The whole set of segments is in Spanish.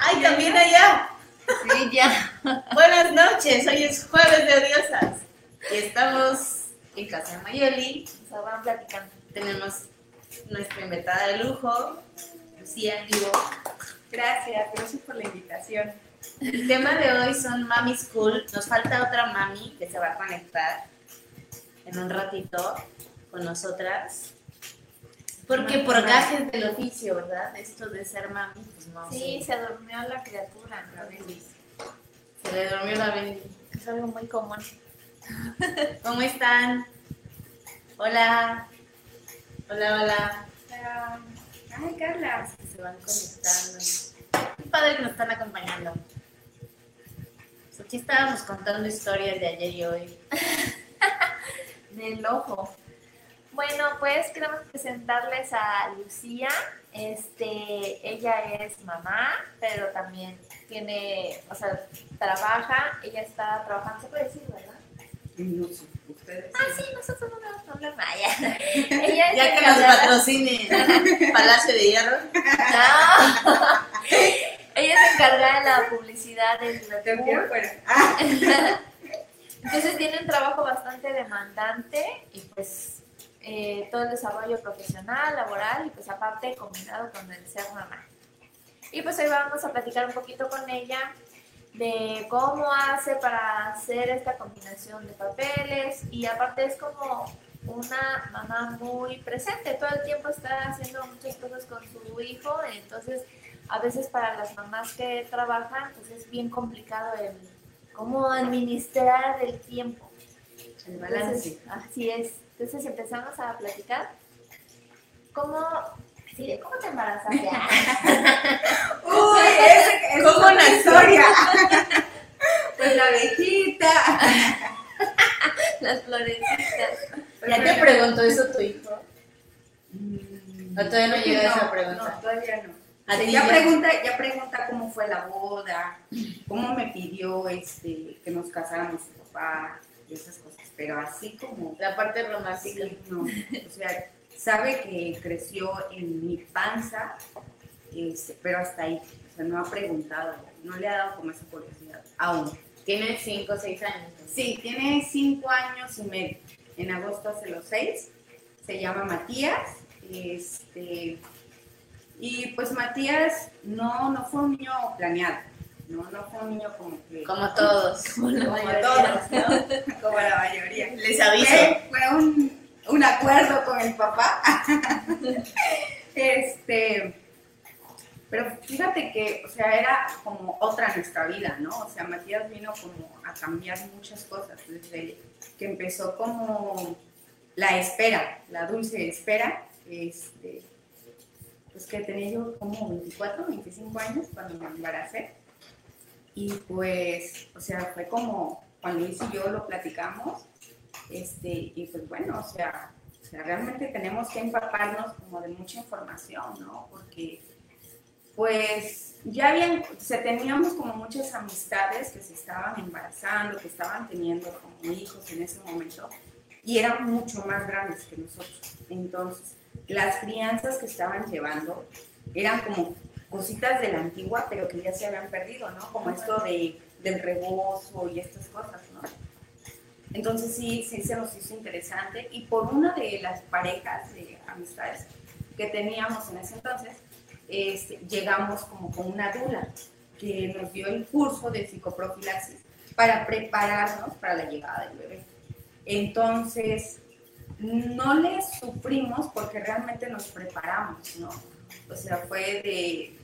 Ay, también allá. Sí, ya. Buenas noches, hoy es jueves de odiosas. Y estamos en casa de Mayeli. Se van platicando. Tenemos nuestra invitada de lujo, Lucía Vivo. Gracias, gracias por la invitación. El tema de hoy son Mami School. Nos falta otra mami que se va a conectar en un ratito con nosotras. Porque por gajes del oficio, ¿verdad? Esto de ser mami, pues no Sí, se durmió la criatura, la baby. Se le durmió la baby. Es algo muy común. ¿Cómo están? Hola. Hola, hola. Ah, Ay, Carla. Se van conectando. Qué padre que nos están acompañando. Pues aquí estábamos contando historias de ayer y hoy. Del ojo. Bueno, pues queremos presentarles a Lucía. Este, ella es mamá, pero también tiene, o sea, trabaja. Ella está trabajando, se puede decir, ¿verdad? No sé, ustedes. Ah, sí, nosotros no tenemos problema. Ella, ella es Ya que nos patrocine Palacio de Hierro. No. Ella es encargada de la publicidad del fuera. Ah, Entonces tiene un trabajo bastante demandante y pues eh, todo el desarrollo profesional, laboral y pues aparte combinado con el ser mamá. Y pues hoy vamos a platicar un poquito con ella de cómo hace para hacer esta combinación de papeles y aparte es como una mamá muy presente, todo el tiempo está haciendo muchas cosas con su hijo, entonces a veces para las mamás que trabajan pues es bien complicado el cómo administrar el tiempo. El balance. Entonces, así es. Entonces empezamos a platicar. ¿Cómo, sí, cómo te embarazaste? Uy, es ¿Cómo una historia. Pues la abejita. Las florecitas. ¿Ya te preguntó eso tu hijo? Mm, ¿O todavía no llega no, esa pregunta? No, todavía no. ¿A ya? pregunta, ya pregunta cómo fue la boda, cómo me pidió este, que nos casáramos su papá y esas cosas. Pero así como La parte romántica. Sí, no. O sea, sabe que creció en mi panza, este, pero hasta ahí. O sea, no ha preguntado, no le ha dado como esa curiosidad aún. Tiene 5 o 6 años. Sí, tiene cinco años y medio. En agosto hace los seis. Se llama Matías. Este, y pues Matías no, no fue un niño planeado. No, no fue un niño como que. Como todos. como todos, ¿no? Como la mayoría. Les aviso. Fue, fue un, un acuerdo con el papá. este, pero fíjate que, o sea, era como otra nuestra vida, ¿no? O sea, Matías vino como a cambiar muchas cosas desde que empezó como la espera, la dulce espera, este, pues que tenía yo como 24, 25 años cuando me embaracé. Y pues, o sea, fue como cuando Luis y yo lo platicamos, este, y pues bueno, o sea, o sea, realmente tenemos que empaparnos como de mucha información, ¿no? Porque pues ya habían, se teníamos como muchas amistades que se estaban embarazando, que estaban teniendo como hijos en ese momento, y eran mucho más grandes que nosotros. Entonces, las crianzas que estaban llevando eran como cositas de la antigua, pero que ya se habían perdido, ¿no? Como esto de, del rebozo y estas cosas, ¿no? Entonces sí, sí se nos hizo interesante y por una de las parejas de amistades que teníamos en ese entonces, este, llegamos como con una dula que nos dio el curso de psicoprofilaxis para prepararnos para la llegada del bebé. Entonces, no le sufrimos porque realmente nos preparamos, ¿no? O sea, fue de,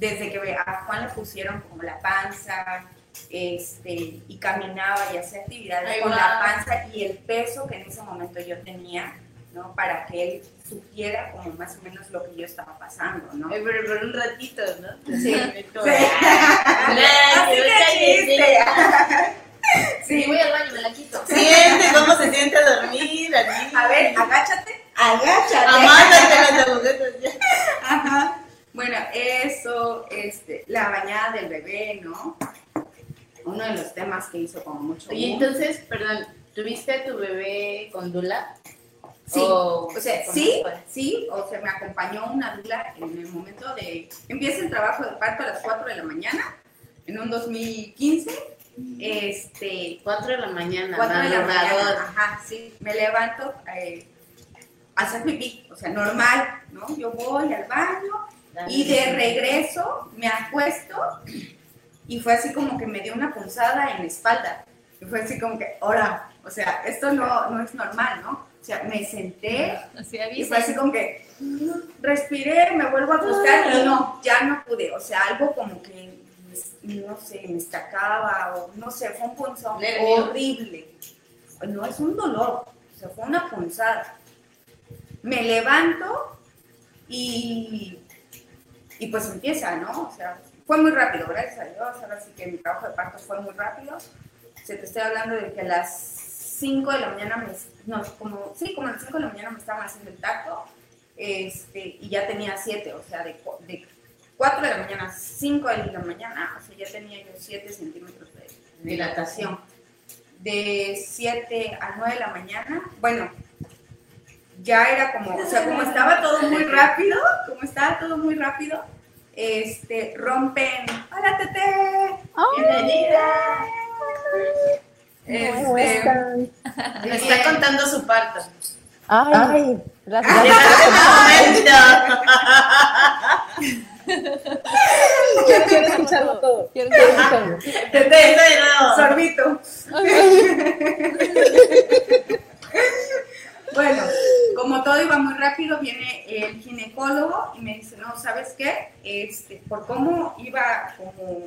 desde que a Juan le pusieron como la panza, este, y caminaba y hacía actividades con la panza y el peso que en ese momento yo tenía, ¿no? Para que él supiera como más o menos lo que yo estaba pasando, ¿no? Ay, pero por un ratito, ¿no? Sí. "Ah, Así no de cállese". chiste. Sí, voy al baño, me la quito. Siente cómo se siente a dormir, así. A ver, agáchate, agáchate. Amántate las agujetas ya. Ajá. Bueno, eso, este, la bañada del bebé, ¿no? Uno de los temas que hizo como mucho. Oye, boom. entonces, perdón, ¿tuviste a tu bebé con Dula? Sí, O- o sea, ¿cómo sí, sí, o sea, me acompañó una dula en el momento de, empieza el trabajo de parto a las 4 de la mañana, en un 2015, este, 4 de la mañana, 4 de la mañana, ajá, sí, me levanto eh, a hacer pipí, o sea, normal, ¿no? Yo voy al baño y de regreso me acuesto y fue así como que me dio una punzada en la espalda, y fue así como que, ahora, o sea, esto no, no es normal, ¿no? O sea, me senté Así y fue así como que respiré, me vuelvo a acostar y no, ya no pude. O sea, algo como que, no sé, me estacaba o no sé, fue un punzón horrible. No es un dolor, o sea, fue una punzada. Me levanto y, y pues empieza, ¿no? O sea, fue muy rápido, gracias a Dios. Ahora sí que mi trabajo de parto fue muy rápido. Se te estoy hablando de que a las 5 de la mañana, me, no, como, sí, como a las 5 de la mañana me estaban haciendo el tacto, este, y ya tenía 7, o sea, de, de 4 de la mañana a 5 de la mañana, o sea, ya tenía yo 7 centímetros de dilatación. De 7 a 9 de la mañana, bueno, ya era como, o sea, como estaba todo muy rápido, como estaba todo muy rápido, este, rompen, hola Tete, bienvenida. ¿Cómo Este, están? Me está contando su parto. Ay, gracias. ¡Momento! Quiero, quiero escucharlo todo. Quiero, quiero escucharlo. De nuevo. sorbito. Bueno, como todo iba muy rápido, viene el ginecólogo y me dice, no, ¿sabes qué? Este, por cómo iba como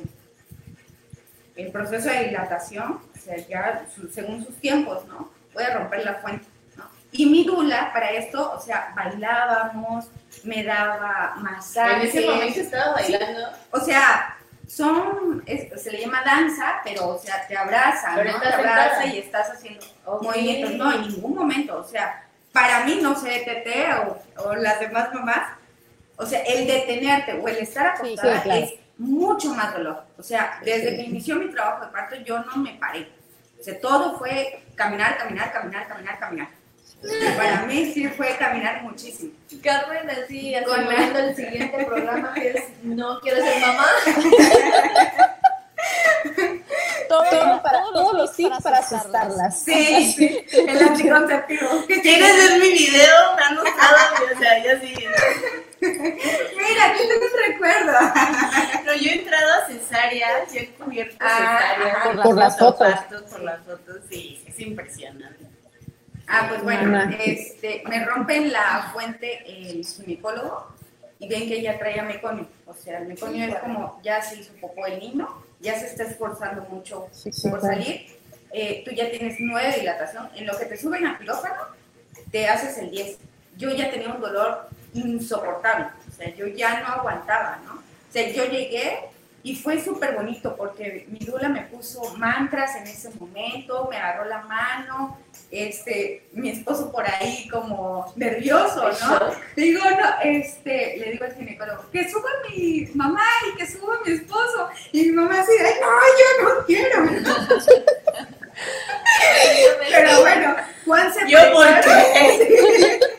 el proceso de dilatación, o sea, ya su- según sus tiempos, ¿no? Voy a romper la fuente, ¿no? Y mi dula, para esto, o sea, bailábamos, me daba En masajes. ese momento estaba bailando. O sea, son, es- se le llama danza, pero, o sea, te abraza, Pero ¿no? Te abraza sentada. y estás haciendo movimientos. No, en ningún momento. O sea, para mí, no sé, Tete o, o las demás mamás, o sea, el detenerte o el estar Sí, acostada sí, claro. es mucho más dolor. O sea, desde que inició mi trabajo de parto, yo no me paré. O sea, todo fue caminar, caminar, caminar, caminar, caminar. Para mí sí fue caminar muchísimo. Carmen, así, Con la- el siguiente programa que es No quiero ser mamá. Todo, todo para, todos los tips para asustarlas. Sí, sí, el anticonceptivo. ¿Quieres ver mi video? Danos todo. O sea, ya sí. Mira, aquí tengo un recuerdo. Pero yo he entrado a cesáreas, yo he cubierto Ah, cesáreas. ajá. Por las fotos. fotos. Por las fotos, sí, es impresionante. Ah, pues bueno, este, me rompen la fuente el ginecólogo y ven que ella traía meconio. O sea, el meconio es como ya se hizo popó el niño, ya se está esforzando mucho Sí, sí, por salir. Eh, tú ya tienes nueve dilatación. En lo que te suben a quirófano, te haces el 10. Yo ya tenía un dolor insoportable. O sea, yo ya no aguantaba, ¿no? O sea, yo llegué y fue súper bonito porque mi dula me puso mantras en ese momento, me agarró la mano, este, mi esposo por ahí como nervioso, ¿no? Digo, no, este, le digo al ginecólogo, que suba mi mamá y que suba mi esposo. Y mi mamá así, ay, no, yo no quiero. Pero bueno, Juan se ¿Yo por qué?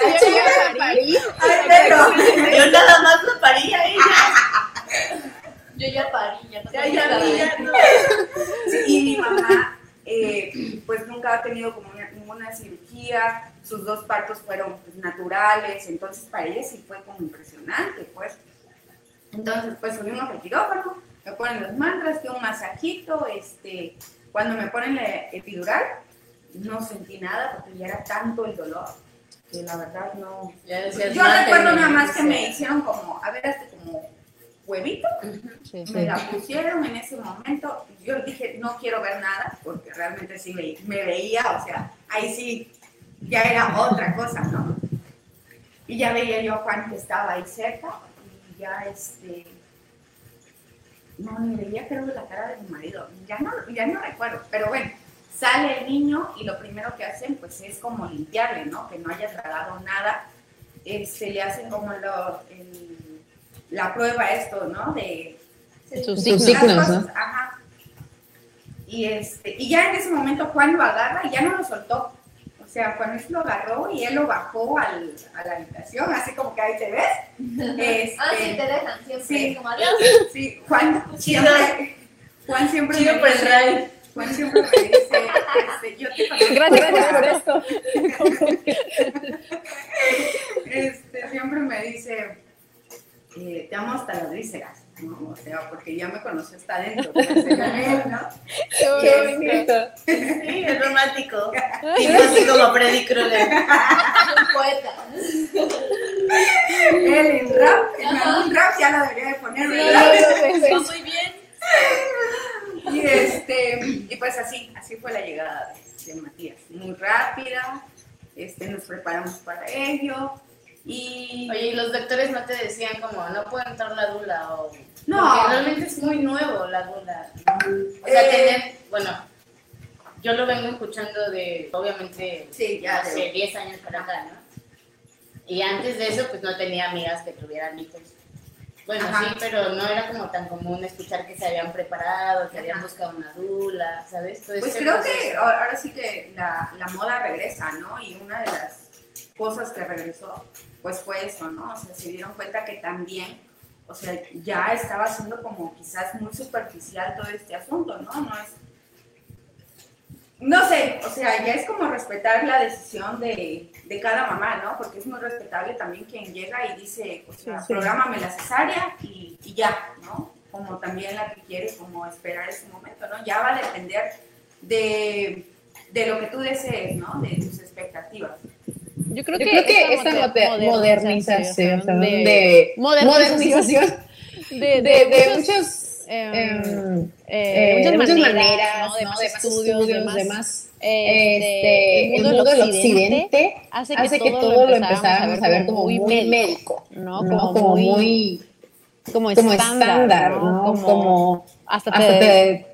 Yo chica, ya parí. ay, pero, Yo nada más lo parí a ella. Yo ya parí, ya no Ya, ya, ya, no. Sí, y mi mamá, eh, pues nunca ha tenido como una- ninguna cirugía, sus dos partos fueron pues, naturales, entonces para ella sí fue como impresionante, pues. Entonces, pues subimos al quirófano, me ponen los mantras, que un masajito, este, cuando me ponen la epidural, no sentí nada porque ya era tanto el dolor que la verdad no. Yo recuerdo nada más que me hicieron como, a ver, este como huevito, Sí, me sí. la pusieron en ese momento. Yo dije, no quiero ver nada, porque realmente sí me, me veía, o sea, ahí sí ya era otra cosa, ¿no? Y ya veía yo a Juan que estaba ahí cerca y ya este... No, ni veía creo la cara de mi marido, ya no, ya no recuerdo, pero bueno, sale el niño y lo primero que hacen pues es como limpiarle, ¿no? Que no haya tragado nada, este, le hacen como lo, el- la prueba esto, ¿no? De Sus signos, ¿no? Ajá. Y, este, y ya en ese momento Juan lo agarra y ya no lo soltó. O sea, Juan lo agarró y él lo bajó al, a la habitación, así como que ahí te ves. Este, Ah, sí, te dejan siempre. Sí. Como adiós. sí, Juan siempre, Juan siempre Chido me dice. Juan siempre me dice, este, yo te conozco Gracias, gracias por esto. este, siempre me dice, eh, te amo hasta las vísceras, ¿no? O sea, porque ya me conoció hasta adentro, pues, él, ¿no? Qué bonito. Sí, es romántico. Y no así como Freddy Krueger. Un poeta. Él en rap, en algún rap ya lo debería de poner, No, ¿verdad? no, no, no, no. Muy bien. Y, este, y pues así, así fue la llegada de, de Matías, muy rápida, este, nos preparamos para ello, y... Oye, y los doctores no te decían como, no puede entrar la dula o... No. Porque realmente es muy nuevo la dula. O sea, Eh. tener, bueno, yo lo vengo escuchando de, obviamente, Sí, ya, hace de- 10 años para acá, ¿no? Y antes de eso, pues no tenía amigas que tuvieran hijos. Bueno, Ajá. sí, pero no era como tan común escuchar que se habían preparado, que habían Ajá. buscado una dula, ¿sabes? Todo Pues creo proceso. que ahora ahora sí que la, la moda regresa, ¿no? Y una de las cosas que regresó, pues fue eso, ¿no? O sea, se dieron cuenta que también, o sea, ya estaba siendo como quizás muy superficial todo este asunto, ¿no? No es... No sé, o sea, ya es como respetar la decisión de, de cada mamá, ¿no? Porque es muy respetable también quien llega y dice, o sea, Sí, la cesárea y, y ya, ¿no? Como también la que quiere como esperar ese momento, ¿no? Ya va a depender de, de lo que tú desees, ¿no? De tus expectativas. Yo creo Yo que, creo que esta moder- modernización, de, modernización de, de, de muchos eh, eh, muchas maneras, maneras, ¿no? de ¿no? más de más estudios, de más, de más, este, este, el mundo del occidente hace que, hace que todo, lo empezáramos a ver como muy médico, ¿no? ¿no? Como, Como muy, como estándar, ¿no? Como, hasta te,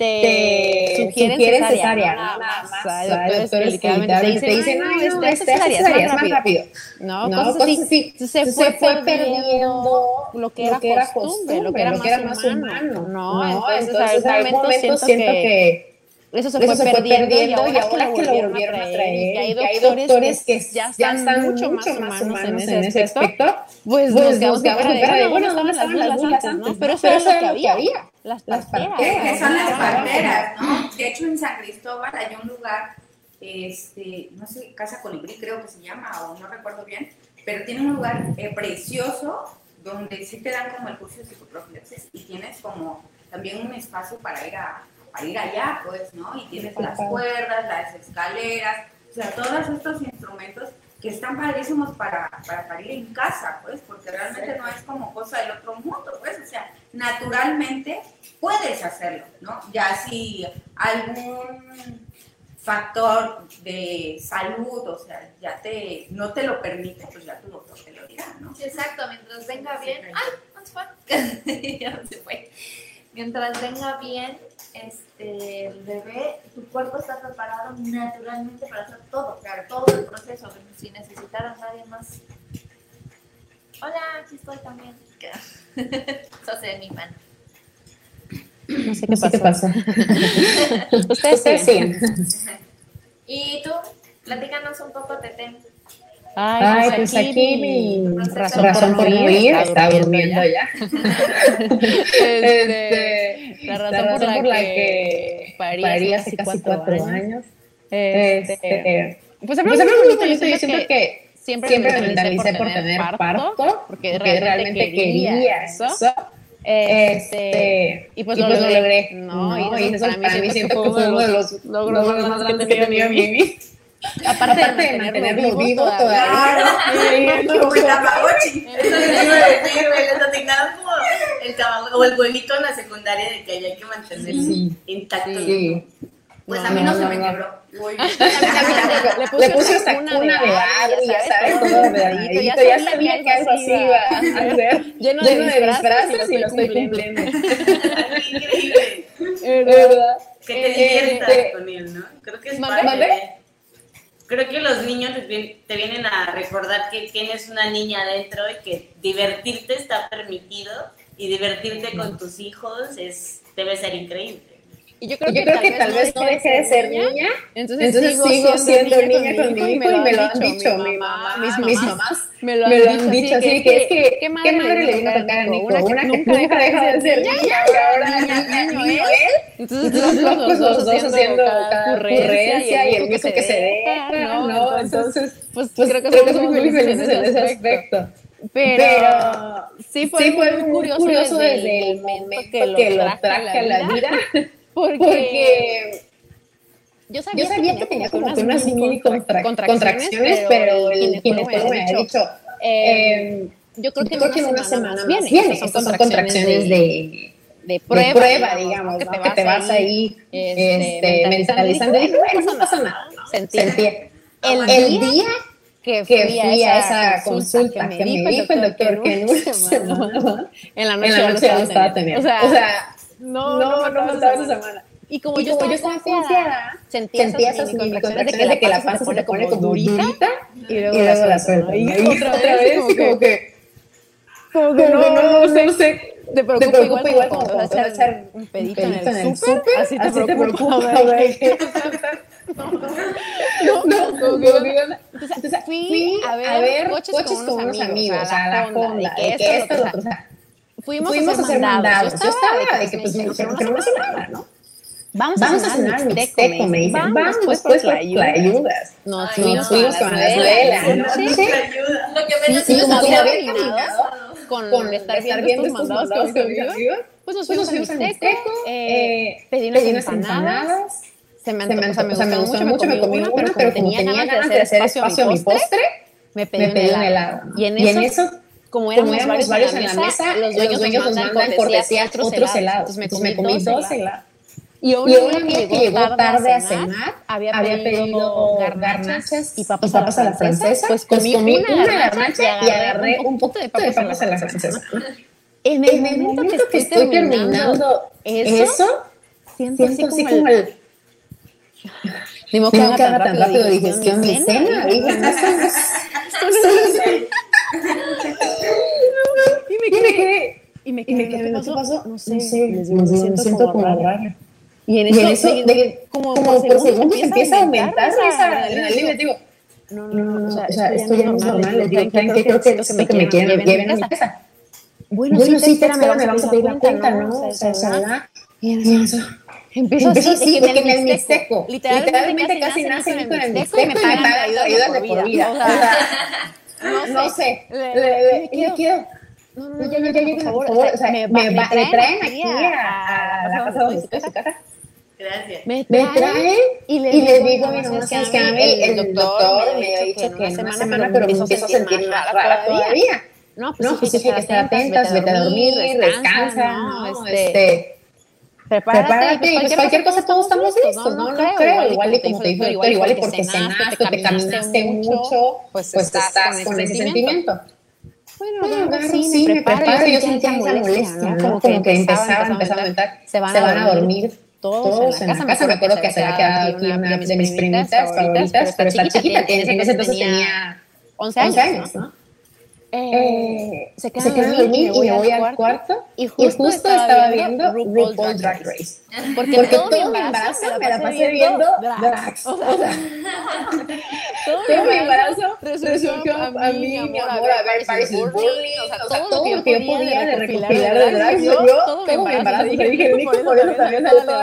te, te te sugieren sugieren cesárea, más. Doctores literalmente te dicen, "Ay, no, es cesárea, es más rápido. ¿no? ¿no? Cosas, Cosas así. así. Entonces, se fue, perdiendo lo que era, costumbre, lo que era, más, humano, ¿no? Entonces, momento siento, que, eso se fue, eso se fue perdiendo, y y ahora que lo volvieron a traer, y que hay doctores que ya están mucho más humanos en ese aspecto, pues pues quedamos nos cara de, bueno, bueno, ¿dónde estaban las dulas antes, no? Pero eso Pero era lo que había, las Las parteras. que son las parteras, ¿no? De hecho, en San Cristóbal hay un lugar, este, no sé, Casa Colibrí creo que se llama, o no recuerdo bien, pero tiene un lugar eh, precioso donde sí te dan como el curso de psicoprofilaxis y tienes como también un espacio para ir a para ir allá, pues, ¿no? Y tienes las cuerdas, las escaleras, o sea, todos estos instrumentos que están padrísimos para, para parir en casa, pues, porque realmente no es como cosa del otro mundo, pues, o sea, naturalmente puedes hacerlo, ¿no? Ya si algún factor de salud, o sea, ya te, no te lo permite, pues ya tu doctor te lo dirá, ¿no? Sí, exacto, mientras venga bien. ¡Ay! ¿dónde se fue? ya se fue. Mientras venga bien, este, el bebé, tu cuerpo está preparado naturalmente para hacer todo, claro, todo el proceso, sin necesitar a nadie más. Hola, aquí estoy también. Eso se mi mano. No sé No sé qué pasó. Ustedes Ustedes siguen. siguen. Y tú, platícanos un poco, Tete. Ay, pues aquí mi razón razón por morir está durmiendo ya. ya. Este, la razón, La por, la que parí, parí hace casi cuatro años. Este, Este, pues muy muy bonito, yo siento que siempre, siempre me me mentalicé por tener parto, porque, porque realmente quería eso. Este, Este, y pues y lo pues lo logré, ¿no? ¿no? Y eso para mí siento que fue uno de los logros logros más grandes que he tenido en mi vida. Aparte, Aparte de mantenerlo vivo todavía. Claro, como el Tamagotchi. Eso iba a decir, güey, les asignaron como el caballo o el huevito en la secundaria de que había que mantener Sí. intacto. Sí. Pues a mí no, se me quebró. Le puse hasta cuna de Barbie, ya sabes, todo de Ya sabía que algo así iba a ser. Lleno de disfraces y lo estoy cumpliendo. Increíble. ¿Verdad? Que te diviertas con él, ¿no? Creo que es padre. Creo que los niños te vienen a recordar que tienes una niña adentro y que divertirte está permitido y divertirte con tus hijos es debe ser increíble. Y yo creo, que, creo que, tal vez no deje de ser niña, entonces, sigo, siendo, niña con mi hijo y me lo han dicho mi mamá, mis, mamás, me lo han, dicho así, que, es que, ¿qué madre, le vino a tocar a Nico? Una que nunca deja de ser niña y ahora niño él. Entonces los dos haciendo cada ocurrencia y el mismo que se deja, ¿no? Entonces, pues creo que somos muy felices en ese aspecto. Pero, sí fue, muy curioso, desde el momento que lo traje a la vida porque, yo sabía, yo sabía que, tenía como que unas mini contracciones, pero el ginecólogo me había dicho, eh, yo creo que, yo en una semana viene. Son contracciones de, de, prueba, de prueba digamos, que, ¿no? te vas ahí este, este, mentalizando. Y dije, bueno, no pasa nada. El, el día que fui, a, esa consulta, que, me dijo el doctor que en una semana, en la noche, ya lo estaba teniendo. O sea, no, no, no, no esa semana. Y como, y yo, como estaba confiada, sentía, sentía esas de que la panza se te pone como durita y luego, la suelta. Y otra vez, como que, como que no, no, no sé. Te preocupa, igual, como vas a echar un pedito, en el súper, así te preocupa, güey. No, no, no, no, Entonces, fui a ver, coches, con unos amigos, la que esto, lo otro, fuimos, fuimos a hacer mandados. Yo estaba, de que pues me dijeron que no me nada, ¿no? Vamos, vamos a cenar mixteco, me dicen. Vamos, después por ayudas. Nos fuimos con la escuela. Lo que menos sí, como había terminado con estar viendo estos mandados que había, pues nos fuimos al mixteco, pedí unas empanadas. Se me, gustó mucho, me comí una, pero como tenía ganas de hacer espacio a mi postre, me pedí un helado. Y en eso como éramos, como éramos varios, en la mesa, los dueños, los nos mandan cortesía otros, otros helados. Entonces me comí, dos helados. Y una, y que llegó tarde a cenar, había, había pedido garnachas y papas, y papas a la francesa. Pues comí, comí una, garnacha y agarré un poco de papas, de papas a la francesa. En el, en el momento, que, estoy terminando eso, siento, siento así como el... Ni modo que haga tan rápido digestión mi cena. y me quedé. Y me quedé. ¿qué pasó? No sé. No sé. Me siento como raro. Y en eso, y en eso de, de, como, como por segundos empieza a aumentar esa adrenalina. Digo, no, no, no, o sea, o sea esto ya no es normal. Les digo, ¿qué creo que que me quieren lleven a mi casa? Bueno, sí, me vamos a pedir la cuenta, ¿no? O sea. Y eso. Así, que en el mixteco. Literalmente casi nace con el mixteco y me pagan ayudas de por vida. O sea, no sé. Le. No, no, ya, ya, ya, por favor. O sea, me, me, traen aquí a, la casa donde estoy, su casa. Gracias. Me traen, y le, digo a mi mamá, que a mí el doctor me ha dicho que en una semana, pero me empiezo a sentir más rara todavía. No, pues, no, pues sí, que estar atentas, vete a dormir, descansa, ¿no? Este prepárate, prepárate pues, cualquier, cosa todos estamos listos, ¿no? No, creo, igual y como te dijo doctor, igual y porque cenaste, te caminaste mucho, pues, pues estás con ese sentimiento. Bueno, bueno sí, sí, me preparo, yo sentía esa molestia, ¿no? Como que empezaba, empezaba a aumentar, se van a dormir todos en la casa. Me acuerdo que se había quedado aquí una de mis primitas favoritas, pero está chiquita, en ese entonces tenía 11 años, ¿no? Eh, se queda, se queda dormir y me voy, al cuarto, y justo, estaba, viendo Drag Race. Porque, Porque todo, todo mi embarazo me la pasé viendo drags. O sea, todo mi embarazo a mí, mi amor, a ver Paris Burning, o sea, todo lo que yo podía de recopilar de drags, yo todo mi embarazo, dije, dije, Nico, por eso también salió todo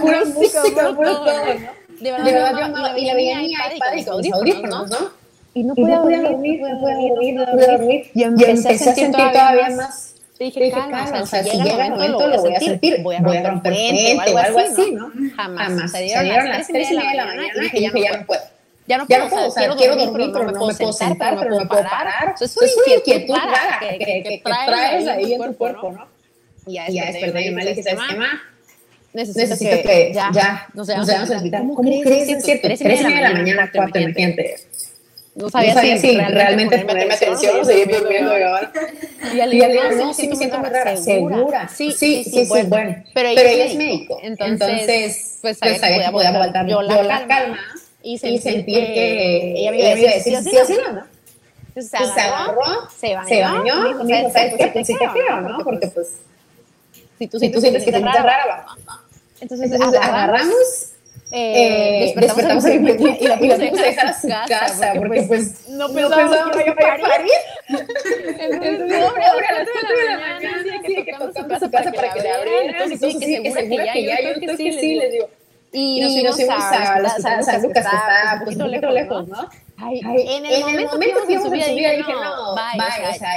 pura música, puro todo. De verdad, yo, y la veía en mi iPad y con mis audífonos, ¿no? Y no podía, dormir, no podía dormir, no podía dormir. Y empecé, a sentir todavía más. Dije, calma, o sea, si llega el momento lo voy a sentir, voy a romper frente o algo así, ¿no? Jamás. Salieron las tres y media de la mañana y dije, ya no puedo. Ya no puedo, o sea, quiero dormir, pero no me puedo sentar, pero no me puedo parar. Es una inquietud rara que traes ahí en tu cuerpo, ¿no? Y ya desperté y mal y ¿sabes qué más? necesito, que, ya, ya nos al hospital. ¿Cómo, ¿Cómo crees? Es cierto, tres y media de la mañana, cuatro, imagínate. No sabía, no sabía si, si, realmente ponerme atención o seguir durmiendo. Y al día no, sí me siento muy rara, segura. Sí, sí, sí, bueno. Pero ella es médico. Entonces, pues, pues sabía que podía aguantar yo la calma y sentir que ella me iba a decir sí o no. Entonces se agarró, se bañó, se bañó, y dijo, ¿sabes qué? Pues sí te creo, ¿no? Porque pues, si tú sientes que te sientes rara, va. Entonces agarramos eh, despertamos, a mi y la puse a dejar a su casa, porque, pues no pensaba que iba a parir. Entonces, ahora a las 4 de la mañana, sí, que tocamos su casa para que abrieran. Entonces, sí, que segura que ya, yo creo que sí, les digo. Y nos fuimos a San Lucas, que está un poquito lejos, ¿no? Ay, en el momento que íbamos a subir, dije, no, bye,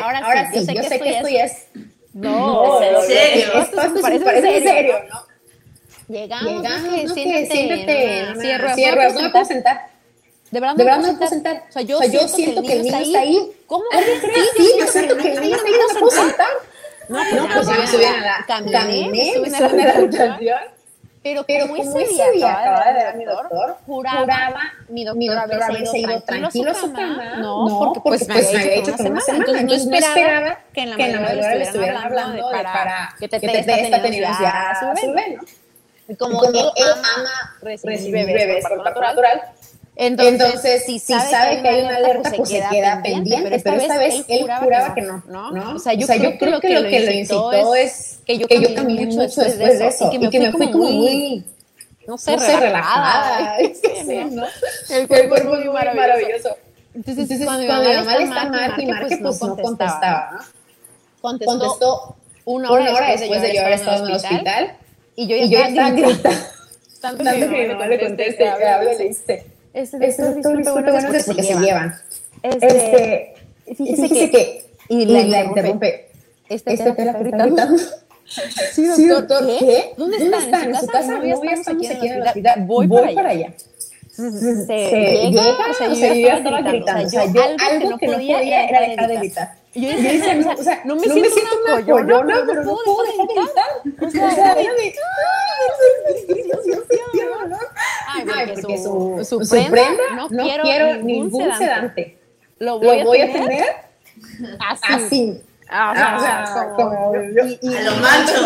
ahora sí, yo sé que esto ya es... No, en serio, esto parece en serio, ¿no? Llegamos, Llegamos no, que, no, siéntate, siéntate cierro, cierro, no me puedo sentar. De verdad, de verdad no me puedo sentar. O sea, yo, o sea, yo siento, que el niño está ahí. ¿Cómo? Sí, yo siento que el niño está ahí, no me puedo sentar. No, no, pues ya me subí a la caminé, me subí a la. Pero, pero como, como ese día, día acaba de ver mi doctor, juraba, mi doctor, haberse ido tranquilo a su cama. No, no porque, pues, pues me había dicho que una semana. Entonces no esperaba que en la madrugada le estuvieran hablando de para que te dé esta tenencia a su bebé, ¿no? Como, como él, él, ama recibir bebés, bebés por parto natural, Entonces, Entonces, si sabe, sabe que hay una alerta, pues se queda pendiente, pero esta, vez, él juraba que no, ¿no? ¿no? O sea, yo, o sea, creo, yo creo que, lo que lo incitó es que yo caminé, que yo caminé mucho después de eso, y que me, fui como muy, no sé, no sé relajada. ¿no? El cuerpo es muy maravilloso. Entonces, Entonces cuando, mi mamá le está marque y marque, pues no contestaba, ¿no? Contestó una hora después de yo haber estado en el hospital y yo ya, y yo estaba. Tanto, que mi mamá le conteste, que habla, le dice, este doctor, disculpe, bueno, porque se llevan. Este, fíjese que, y la interrumpe, este te la está gritando. Sí, doctor, ¿qué? ¿Dónde está? ¿En su casa? No, ya estamos aquí en el hospital. Voy para allá. Se llega, o sea, yo ya estaba gritando. O sea, yo algo que no podía era dejar de gritar. Y yo decía, no, o sea, no me, no siento, me siento una pollona, pero no puedo dejar de gritar. O sea, era de... Ay, porque su, su, su prenda, no, no quiero ningún sedante. Lo voy, a tener así. Ah, o sea, como, y, y, a lo macho,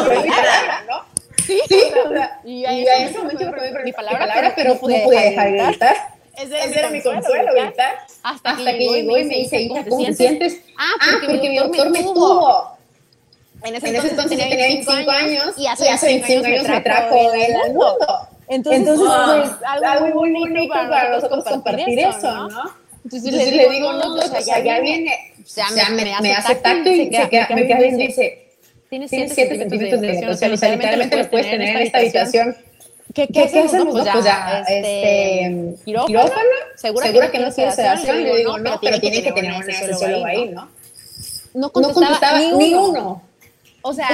¿no? Sí, sí, o sea, y a ese momento yo mi palabra, pero no pude dejar de gritar. Ese era, mi consuelo, gritar. Hasta, hasta que, llegó y me dice, hija, ¿cómo te sientes? Ah, ah porque, mi doctor me tuvo. En ese, entonces, entonces yo tenía 25 años y hace, 25 años me trajo él al mundo. Entonces, pues, algo muy bonito para nosotros compartir eso, ¿no? Entonces, le digo, no, o sea, ya viene, o sea, me hace tacto y se queda, me queda bien, dice, tienes 7 centímetros de dilación, o sea, literalmente lo puedes tener en esta habitación ¿Qué, qué, ¿Qué hacemos? Pues, pues ya, este, este quirófano, ¿Segura, ¿Segura que, no quiere sedación? Le digo, no, pero tiene que tener un anestesiólogo ahí, ¿no? No contestaba, ni, uno. O sea,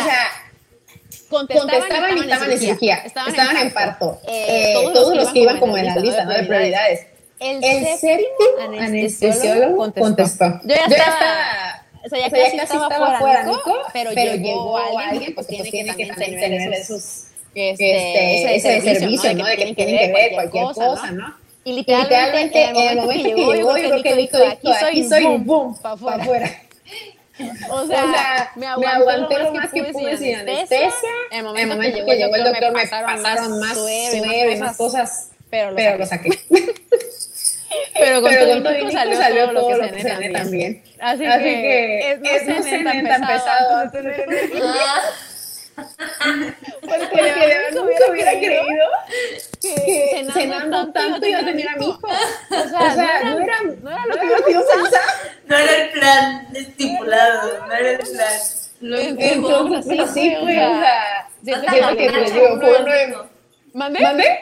contestaban, y estaban en cirugía, estaban, en parto. Eh, eh, todos, los que iban como en la lista de prioridades. El, séptimo anestesiólogo contestó. Yo ya estaba... O sea, ya, casi, estaba fuera, Nico, pero, llegó alguien, pues, pues tiene que también tener esos este, ese, ese, servicio, ¿no? De que tienen que ver cualquier cosa, ¿no? Y literalmente, en el momento que llegó, yo creo que dijo, aquí soy, boom, para afuera. O sea, me aguanté, lo más que pude sin anestesia. En el momento, que, llegó el doctor me pasaron más suave, más cosas, pero lo saqué. Pero con todo el salió, salió todo lo que se también. Así que no tan pesado. Porque verdad nunca hubiera creído que cenando tanto iba a tener a mi hijo. O sea, no, era, no era lo que yo pensaba. No era el plan estipulado, no era el plan. Entonces, sí, sí, fue, o sea, siento que les digo.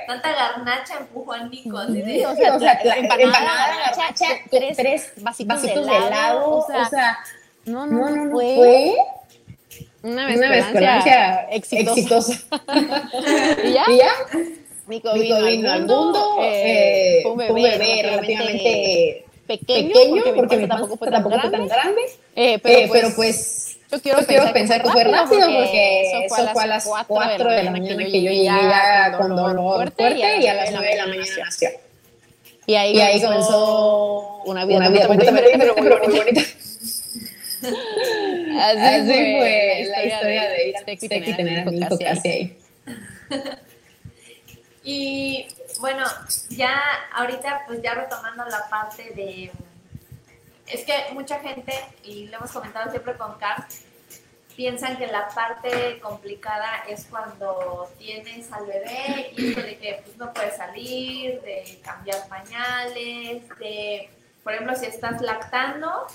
Tanta garnacha empujó al Nico. Así de, o sea, o sea la, empanada, garnacha, tres, tres vasitos, de helado. O sea, no, no, no, fue una mezcolancia, exitosa. ¿Y ya? ¿Y ya? Mico vino, vino al mundo, eh, fue un bebé, un bebé relativamente pequeño, porque, porque mi tampoco fue tan, tampoco grande, tan grande eh, pero, eh, pues, pero, pues, Yo quiero, pensar, que fue rápido porque, eso fue a las 4 de la mañana que yo llegué ya con dolor fuerte, y a las 9 de la mañana nació. Y ahí, comenzó una vida, una vida completamente pero muy bonita. Así, Así fue la historia de ir al y tener a mi hijo casi ahí. Y bueno, ya ahorita pues ya retomando la parte de... Es que mucha gente, y lo hemos comentado siempre con Carl, piensan que la parte complicada es cuando tienes al bebé y de que pues, no puedes salir, de cambiar pañales, de, por ejemplo, si estás lactando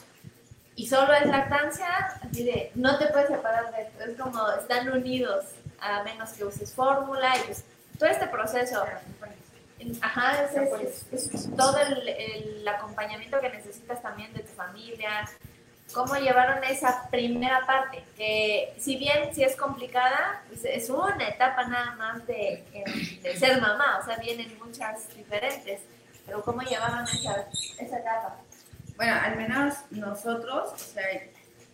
y solo es lactancia, así de, no te puedes separar de esto, es como están unidos, a menos que uses fórmula y pues todo este proceso. Ajá, es, todo el, acompañamiento que necesitas también de tu familia, cómo llevaron esa primera parte, que si bien si es complicada, pues es una etapa nada más de, de, ser mamá, o sea, vienen muchas diferentes, pero cómo llevaron esa, esa etapa. Bueno, al menos nosotros, o sea,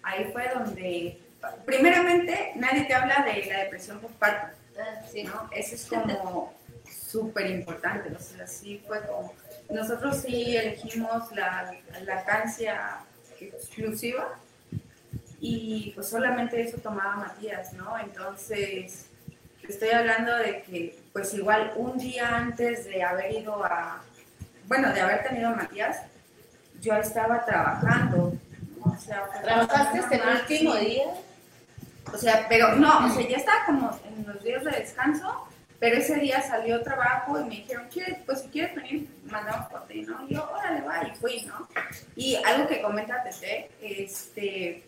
ahí fue donde, primeramente, nadie te habla de la depresión postparto, ah, sí. ¿no? Eso es como súper importante, o sea, sí fue como, nosotros sí elegimos la lactancia exclusiva y pues solamente eso tomaba Matías, ¿no? Entonces, estoy hablando de que pues igual un día antes de haber ido a, bueno, de haber tenido a Matías, yo estaba trabajando. O sea, ¿Trabajaste este último día? O sea, pero no, o sea, ya estaba como en los días de descanso, pero ese día salió trabajo y me dijeron, pues si quieres venir, mandamos por ti, ¿no? Y yo, órale, va, y fui, ¿no? Y algo que comenta Tete, este,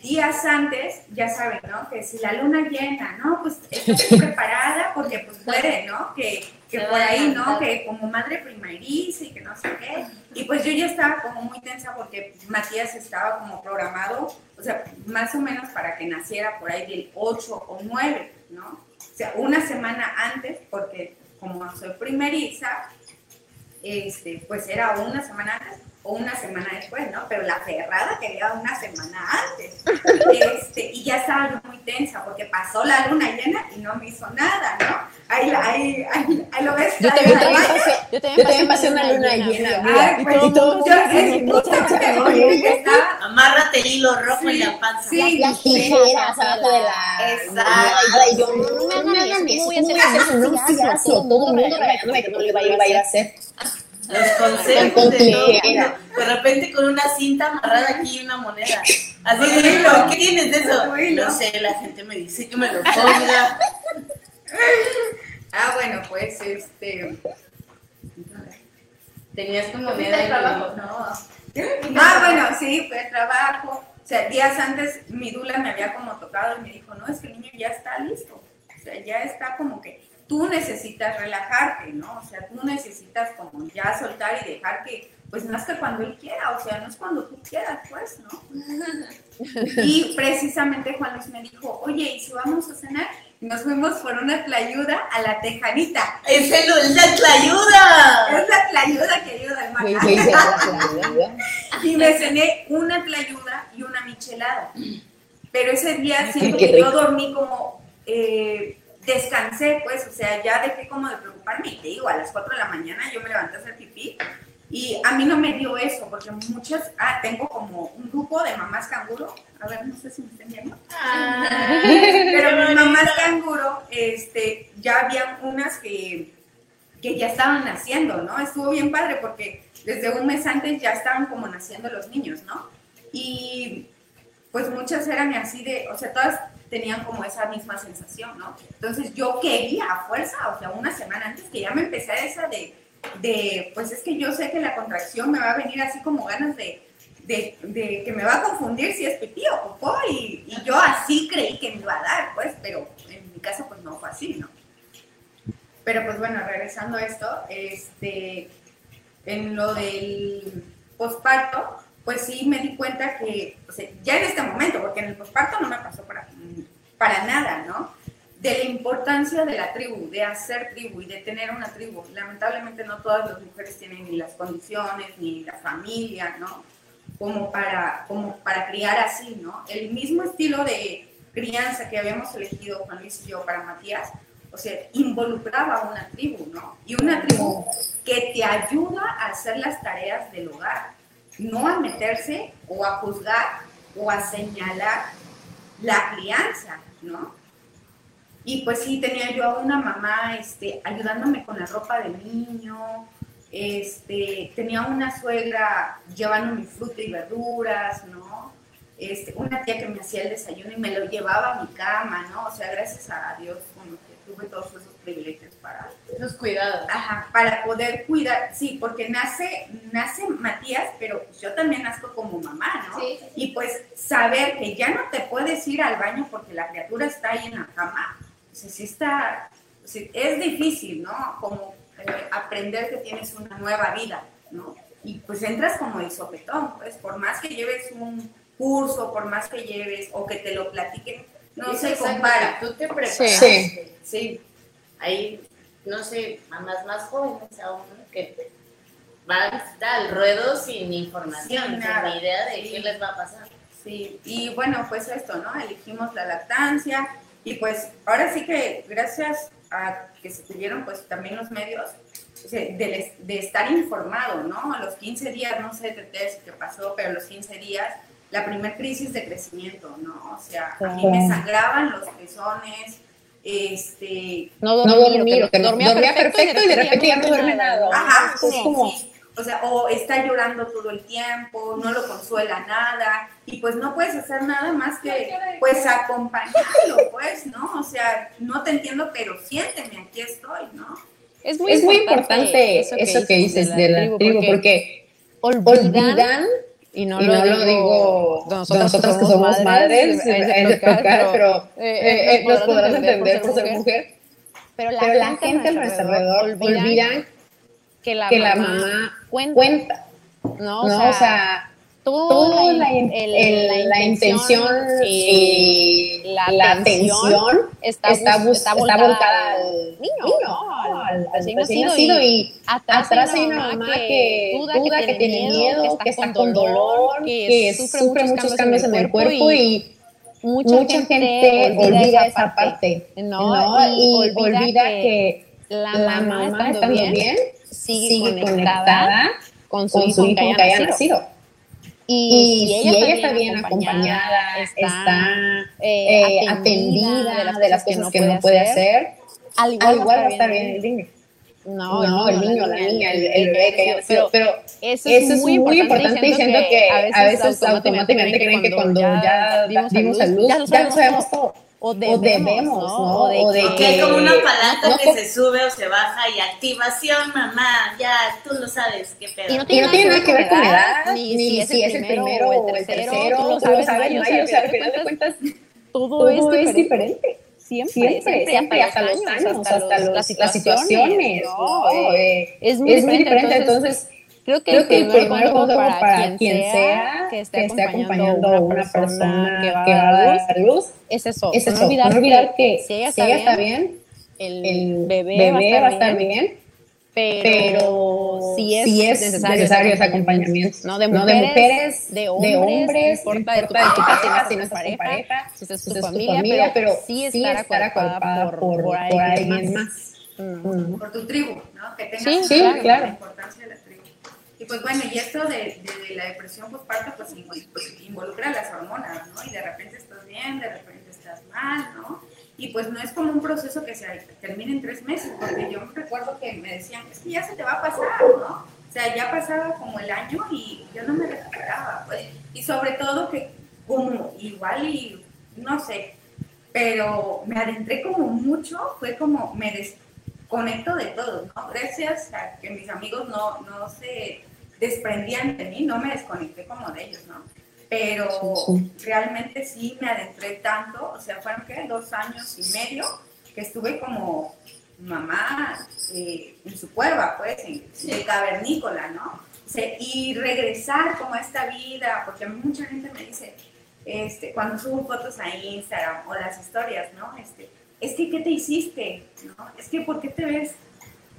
días antes, ya saben, ¿no? Que si la luna llena, ¿no? Pues estoy preparada porque pues puede, ¿no? Que, que por ahí, ¿no? Que como madre primeriza y que no sé qué. Y pues yo ya estaba como muy tensa porque Matías estaba como programado, o sea, más o menos para que naciera por ahí del 8 o 9, ¿no? O sea, una semana antes, porque como soy primeriza, este, pues era una semana antes o una semana después, ¿no? Pero la ferrada quería una semana antes. Este, y ya estaba yo muy tensa porque pasó la luna llena y no me hizo nada, ¿no? Ahí, ahí, ahí, ahí lo ves. Yo también, pasé, yo también pasé una luna llena. Ay, pues, y todo yo, es, Amárrate el hilo rojo en la panza. Sí, las tijeras abajo de la... Exacto. yo, no me hagan eso, no se hace. Todo el mundo regalándome que no le iba a ir a hacer. Los consejos de, de repente con una cinta amarrada aquí y una moneda. Así de, ¿qué tienes de eso? No sé, la gente me dice que me lo ponga. ah, bueno, pues este. Tenías como moneda de trabajo, no. Ah, bueno, sí, fue trabajo. O sea, días antes mi dula me había como tocado y me dijo, no, es que el niño ya está listo. O sea, ya está como que tú necesitas relajarte, ¿no? O sea, tú necesitas como ya soltar y dejar que, pues nazca cuando él quiera, o sea, no es cuando tú quieras, pues, ¿no? Y precisamente Juan Luis me dijo, oye, ¿y si vamos a cenar? nos fuimos por una tlayuda a la tejanita. ¡Es, el, es la tlayuda! Es la tlayuda que ayuda al mar. y me cené una tlayuda y una michelada. Pero ese día siento que yo dormí como... Eh, descansé, pues, o sea, ya dejé como de preocuparme. Y te digo, a las 4 de la mañana yo me levanté a hacer pipí. Y a mí no me dio eso, porque muchas, ah, tengo como un grupo de mamás canguro. A ver, no sé si me están viendo. Ah, pero mis mamás canguro, este, ya había unas que, que ya estaban naciendo, ¿no? Estuvo bien padre porque desde un mes antes ya estaban como naciendo los niños, ¿no? Y pues muchas eran así de, o sea, todas tenían como esa misma sensación, ¿no? Entonces yo quería a fuerza, o sea, una semana antes que ya me empecé esa de, de, pues es que yo sé que la contracción me va a venir así como ganas de, de, que me va a confundir si es pipí o popó, y, y, yo así creí que me iba a dar, pues, pero en mi caso pues no fue así, ¿no? Pero pues bueno, regresando a esto, este, en lo del posparto, pues sí me di cuenta que, ya en este momento, porque en el posparto no me pasó para, para nada, ¿no? De la importancia de la tribu, de hacer tribu y de tener una tribu. Lamentablemente no todas las mujeres tienen ni las condiciones, ni la familia, ¿no? como para, como para criar así, ¿no? El mismo estilo de crianza que habíamos elegido Juan Luis y yo para Matías, o sea, involucraba a una tribu, ¿no? Y una tribu que te ayuda a hacer las tareas del hogar, no a meterse o a juzgar o a señalar la crianza, ¿no? Y pues sí, tenía yo a una mamá este, ayudándome con la ropa del niño, este, tenía una suegra llevándome fruta y verduras, ¿no? Este, una tía que me hacía el desayuno y me lo llevaba a mi cama, ¿no? O sea, gracias a Dios, como que todos esos privilegios para... Los cuidados. Ajá, para poder cuidar, sí, porque nace, nace Matías, pero yo también nazco como mamá, ¿no? Sí. Y pues saber que ya no te puedes ir al baño porque la criatura está ahí en la cama, pues sí está, es difícil, ¿no? Como eh, aprender que tienes una nueva vida, ¿no? Y pues entras como el sopetón, pues por más que lleves un curso, por más que lleves o que te lo platiquen, no se compara. Tú te preparaste. Sí. Sí. Hay, no sé, mamás más jóvenes aún que van al ruedo sin información, Sin idea de Sí. qué les va a pasar. Sí, y bueno, pues esto, ¿no? Elegimos la lactancia y pues ahora sí que gracias a que se tuvieron pues también los medios o sea, de, de estar informado, ¿no? A los 15 días, no sé de qué pasó, pero a los 15 días, la primer crisis de crecimiento, ¿no? O sea, a mí me sangraban los pezones, este, No dormí, lo que dormía, perfecto, y de repente ya no duerme nada. Ajá, Es como, sí. O sea, o está llorando todo el tiempo, no lo consuela nada, y pues no puedes hacer nada más que, pues, acompañarlo, pues, ¿no? O sea, no te entiendo, pero siénteme, aquí estoy, ¿no? es muy, es muy importante eso que dices de la tribu, porque, olvidan, y no, y lo, no digo, lo digo nosotras, nosotras que somos madres, es de tocar, pero eh, eh, nos podrás entender por ser mujer. Pero la, Pero gente a nuestro alrededor olvida que la, que la mamá, mamá cuenta, cuenta, ¿no? ¿no? O sea, toda toda la, la, in- el- el- la intención y la la atención está, está, bus- está está volcada, al niño, niño, al al, al recién recién nacido, y y atrás hay una mamá que duda, que tiene miedo, que está con dolor, que sufre muchos cambios en el cuerpo y mucha, mucha gente olvida esa parte, ¿no? ¿no? Y, Y olvida que la, la mamá estando bien sigue, sigue conectada, conectada con su, con hijo, su hijo que haya haya nacido. nacido. Y, Y si ella está bien acompañada, está eh, atendida de las cosas que no puede hacer, al al igual va a estar bien el niño. No, No, el niño, la niña, el, el bebé que haya nacido. Pero eso eso es muy importante y siento que a veces automáticamente creen que cuando ya dimos a luz, ya lo sabemos todo. O O debemos, ¿no? O de O que como una palanca no que se sube o se baja y activación, mamá, ya, tú lo sabes, qué pedo. Y no Y no tiene nada que ver con edad, ni, si es el primero o el tercero, tú lo sabes, Mayo, o sea, al final de cuentas, todo, todo es es diferente. Siempre, Siempre, siempre, hasta los años, hasta los- las las situaciones, ¿no? ¿no? Eh, es muy Es muy diferente, diferente, entonces, entonces creo que, creo que el primer primer consejo consejo para quien sea que que esté acompañando a una persona que va que va a dar luz es eso, es no eso, olvidar, no olvidar que si ella si ella está bien, el, el bebé, bebé va a estar bien, pero, pero si es, si es necesario ese acompañamiento, ¿no? De ¿no? mujeres, de de hombres, no importa de tu pareja, pareja, si no pareja, si si tu con familia, pero sí estar estar por, por, por por alguien más. más. Mm. por tu tribu, ¿no? Que tengas Sí, claro. la importancia de la tribu. Y pues bueno, y esto de, la depresión postparto pues, invo- pues involucra las hormonas, ¿no? Y de repente estás bien, de repente estás mal, ¿no? Y pues no es como un proceso que se termine en tres meses, porque yo recuerdo que me decían, es que ya se te va a pasar, ¿no? O sea, ya pasaba como el año y yo no me recuperaba, pues. Y sobre todo que como igual y, no sé, pero me adentré como mucho, fue como me desconecto de todo, ¿no? Gracias a que mis amigos no, no se desprendían de mí, no me desconecté como de ellos, ¿no? Pero realmente sí me adentré tanto, o sea, fueron ¿qué? dos años y medio que estuve como mamá eh, en su cueva, pues, en, de cavernícola, ¿no? O sea, y regresar como a esta vida, porque mucha gente me dice, este, cuando subo fotos a Instagram o las historias, ¿no? Este, es que, ¿qué te hiciste? ¿no? Es que, ¿por qué te ves,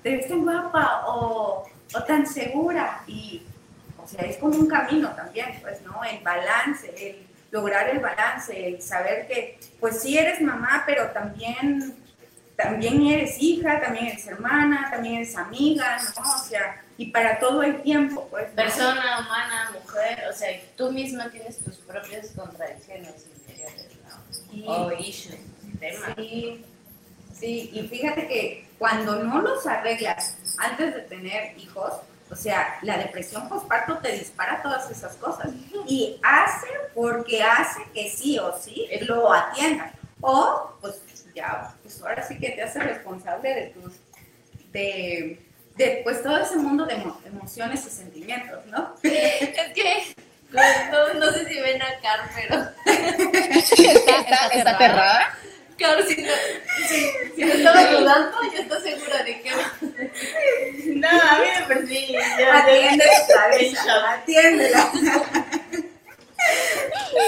te ves tan guapa o, o tan segura? Y, o sea, es como un camino también, pues, ¿no? El balance, el lograr el balance, el saber que, pues sí eres mamá, pero también, también eres hija, también eres hermana, también eres amiga, ¿no? O sea, y para todo el tiempo, pues. Persona, humana, mujer, o sea, tú misma tienes tus propias contradicciones interiores, ¿no? O issues, temas. Sí, sí, y fíjate que cuando no los arreglas antes de tener hijos, o sea, la depresión postparto te dispara todas esas cosas y hace porque hace que sí o sí lo atiendan. O, pues ya, pues ahora sí que te hace responsable de tus, de, de pues todo ese mundo de emociones y sentimientos, ¿no? es que no, no, sé si ven a Car, pero está, está, aterrada. Claro, si, no, si, si me estaba dudando, yo estoy segura de que. No, a mí me perdí. Atiende tu cabeza, atiéndela.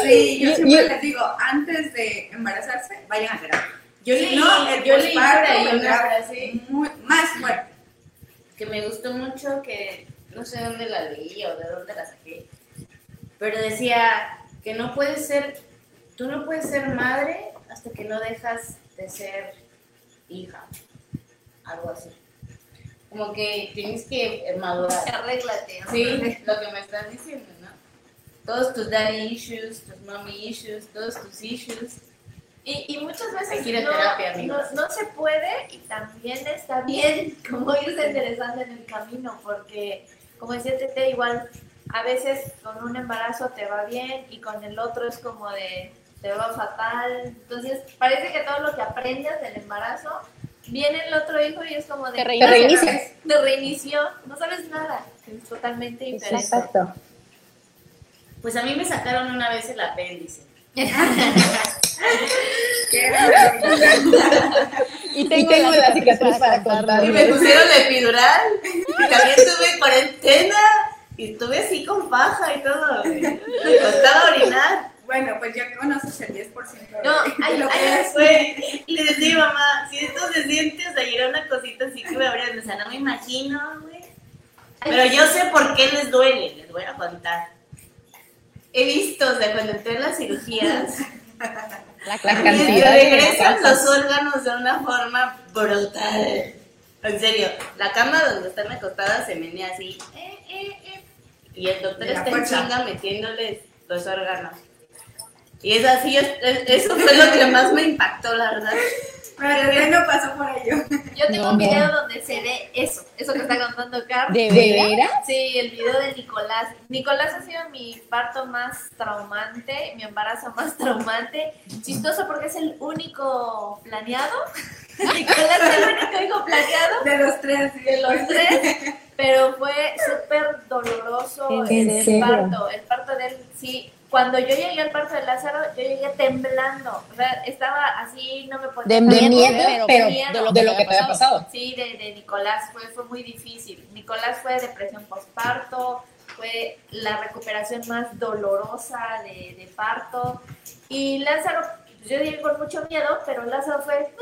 Sí, yo siempre les digo, antes de embarazarse, vayan a terapia. Yo leí, no, el yo leí por una frase muy, más fuerte. Que me gustó mucho, que no sé dónde la leí o de dónde la saqué, pero decía que no puedes ser, tú no puedes ser madre hasta que no dejas de ser hija. Algo así. Como que tienes que madurar. Arréglate. Sí, lo que me estás diciendo, ¿no? Todos tus daddy issues, tus mommy issues, todos tus issues. Y, y muchas veces no, terapia, no, no, se puede y también está bien como irse interesando en el camino, porque como decía Tete, igual a veces con un embarazo te va bien y con el otro es como de te va fatal. Entonces, parece que todo lo que aprendes del embarazo, viene el otro hijo y es como de... Te reinicias. Te reinició, no sabes nada, es totalmente diferente. Exacto. Pues a mí me sacaron una vez el apéndice. y tengo, y tengo la, cicatriz para contar. Y me pusieron epidural. Y también tuve cuarentena. Y estuve así con paja y todo. Me costaba orinar. Bueno, pues ya conoces el 10% No, hay, lo que fue. Y le decía, mamá, si esto se siente, o sea, era una cosita así que me abrían, o sea, no me imagino, güey. Pero yo sé por qué les duele, les voy a contar. He visto, o sea, cuando entré en las cirugías, la, cantidad regresan los órganos de una forma brutal. En serio, la cama donde están acostadas se menea así. Eh, eh, eh. Y el doctor está en chinga metiéndoles los órganos. Y es así, eso fue lo que más me impactó, la verdad. Pero no pasó por ello. Yo tengo un video donde se ve eso, eso que está contando Carl. ¿De veras? Sí, el video de Nicolás. Nicolás ha sido mi parto más traumante, mi embarazo más traumante. Chistoso porque es el único planeado. Nicolás es el único hijo planeado. De los tres. De los tres. Pero fue súper doloroso el parto. El parto de él, sí, cuando yo llegué al parto de Lázaro, yo llegué temblando. O sea, estaba así, no me podía... De, miedo, pero, de lo que, te había pasado. Sí, de, de Nicolás fue, fue muy difícil. Nicolás fue depresión postparto, fue la recuperación más dolorosa de, de parto. Y Lázaro, pues, yo llegué con mucho miedo, pero Lázaro fue eh,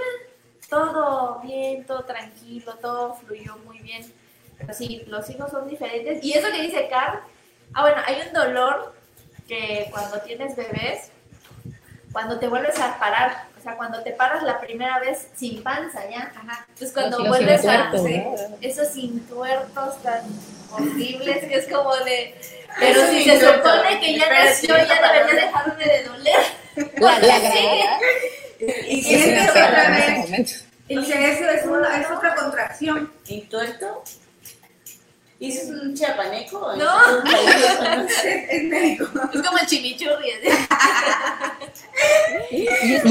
todo bien, todo tranquilo, todo fluyó muy bien. Pero sí, los hijos son diferentes. Y eso que dice Carl, ah, bueno, hay un dolor que cuando tienes bebés, cuando te vuelves a parar, o sea, cuando te paras la primera vez sin panza, ¿ya? Ajá. Entonces cuando vuelves a esos intuertos tan horribles que es como de... Pero si se supone que ya nació, ya debería dejarme de doler. La, la Y si es es, una, es otra contracción. ¿Intuerto? ¿Y eso es un chapaneco? No, es, médico. Es como el chimichurri. y,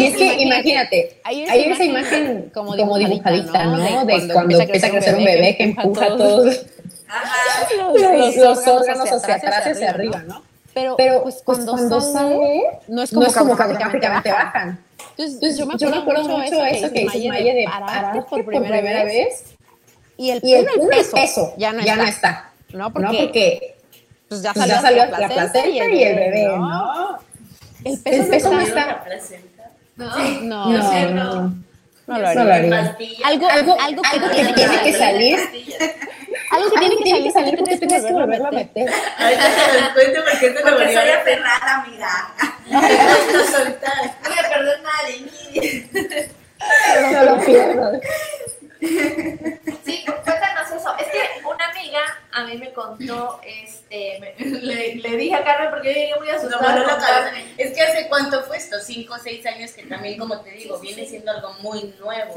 es que, imagínate, hay esa, imagen como, dibujadita, ¿no? De cuando, empieza a crecer un bebé que empuja todos los, órganos hacia atrás y hacia arriba, ¿no? Pero, Pero pues, pues cuando, sale, no es como, que automáticamente bajan. Entonces, yo me acuerdo, mucho eso que dice Maya de parar por primera vez y el, y el, peso, ya, no, está, ¿no? Porque, pues ya salió, la, placenta y el, bebé, ¿no? El peso, no está. No, no, no, no. No lo haría. Algo, algo, algo que, tiene que salir. algo que tiene que salir porque tienes que volverlo a meter. Ahorita te lo cuento porque esto lo Porque soy a aferrada, no soltar. No voy a perder nada de mí. No lo pierdas. Sí, cuéntanos eso. Es que una amiga a mí me contó, este, me- le, le dije a Carmen porque yo llegué muy asustada. no, no. Es que hace cuánto fue esto, cinco o seis años que también, como te digo, viene siendo algo muy nuevo.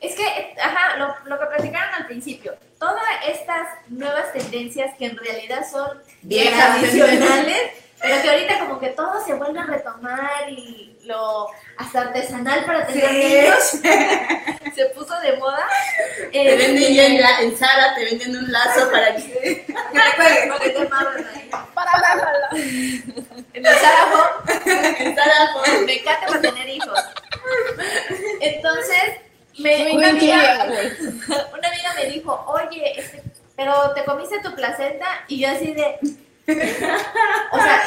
Es que, ajá, lo, lo que platicaron al principio, todas estas nuevas tendencias que en realidad son bien Viejas. tradicionales, pero que ahorita como que todo se vuelve a retomar y lo hasta artesanal para tener Sí. niños se puso de moda. Te Eh, venden ya en, la, en Zara, te venden un lazo para que... que te cuelguen, ¿no? que te amarren ahí. En el Home En pues, me encanta para tener hijos. Entonces, me, una, amiga, una amiga me dijo, oye, este, pero te comiste tu placenta y yo así de... O sea,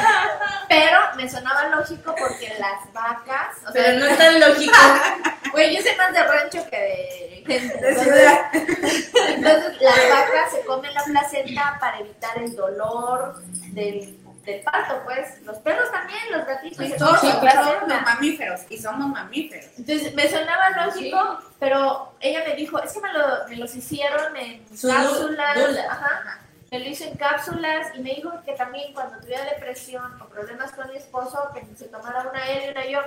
pero me sonaba lógico porque las vacas, o sea, pero no es tan lógico. güey, yo sé más de rancho que de Entonces, ciudad. entonces, las vacas se comen la placenta para evitar el dolor del, del parto, pues. Los perros también, los gatitos. se Todos, somos placenta. mamíferos y somos mamíferos. Entonces me sonaba lógico, pero ella me dijo, es que me, lo- me los hicieron en Su cápsulas, ajá, me lo hizo en cápsulas y me dijo que también cuando tuviera depresión o problemas con mi esposo, que se tomara una él y una yo.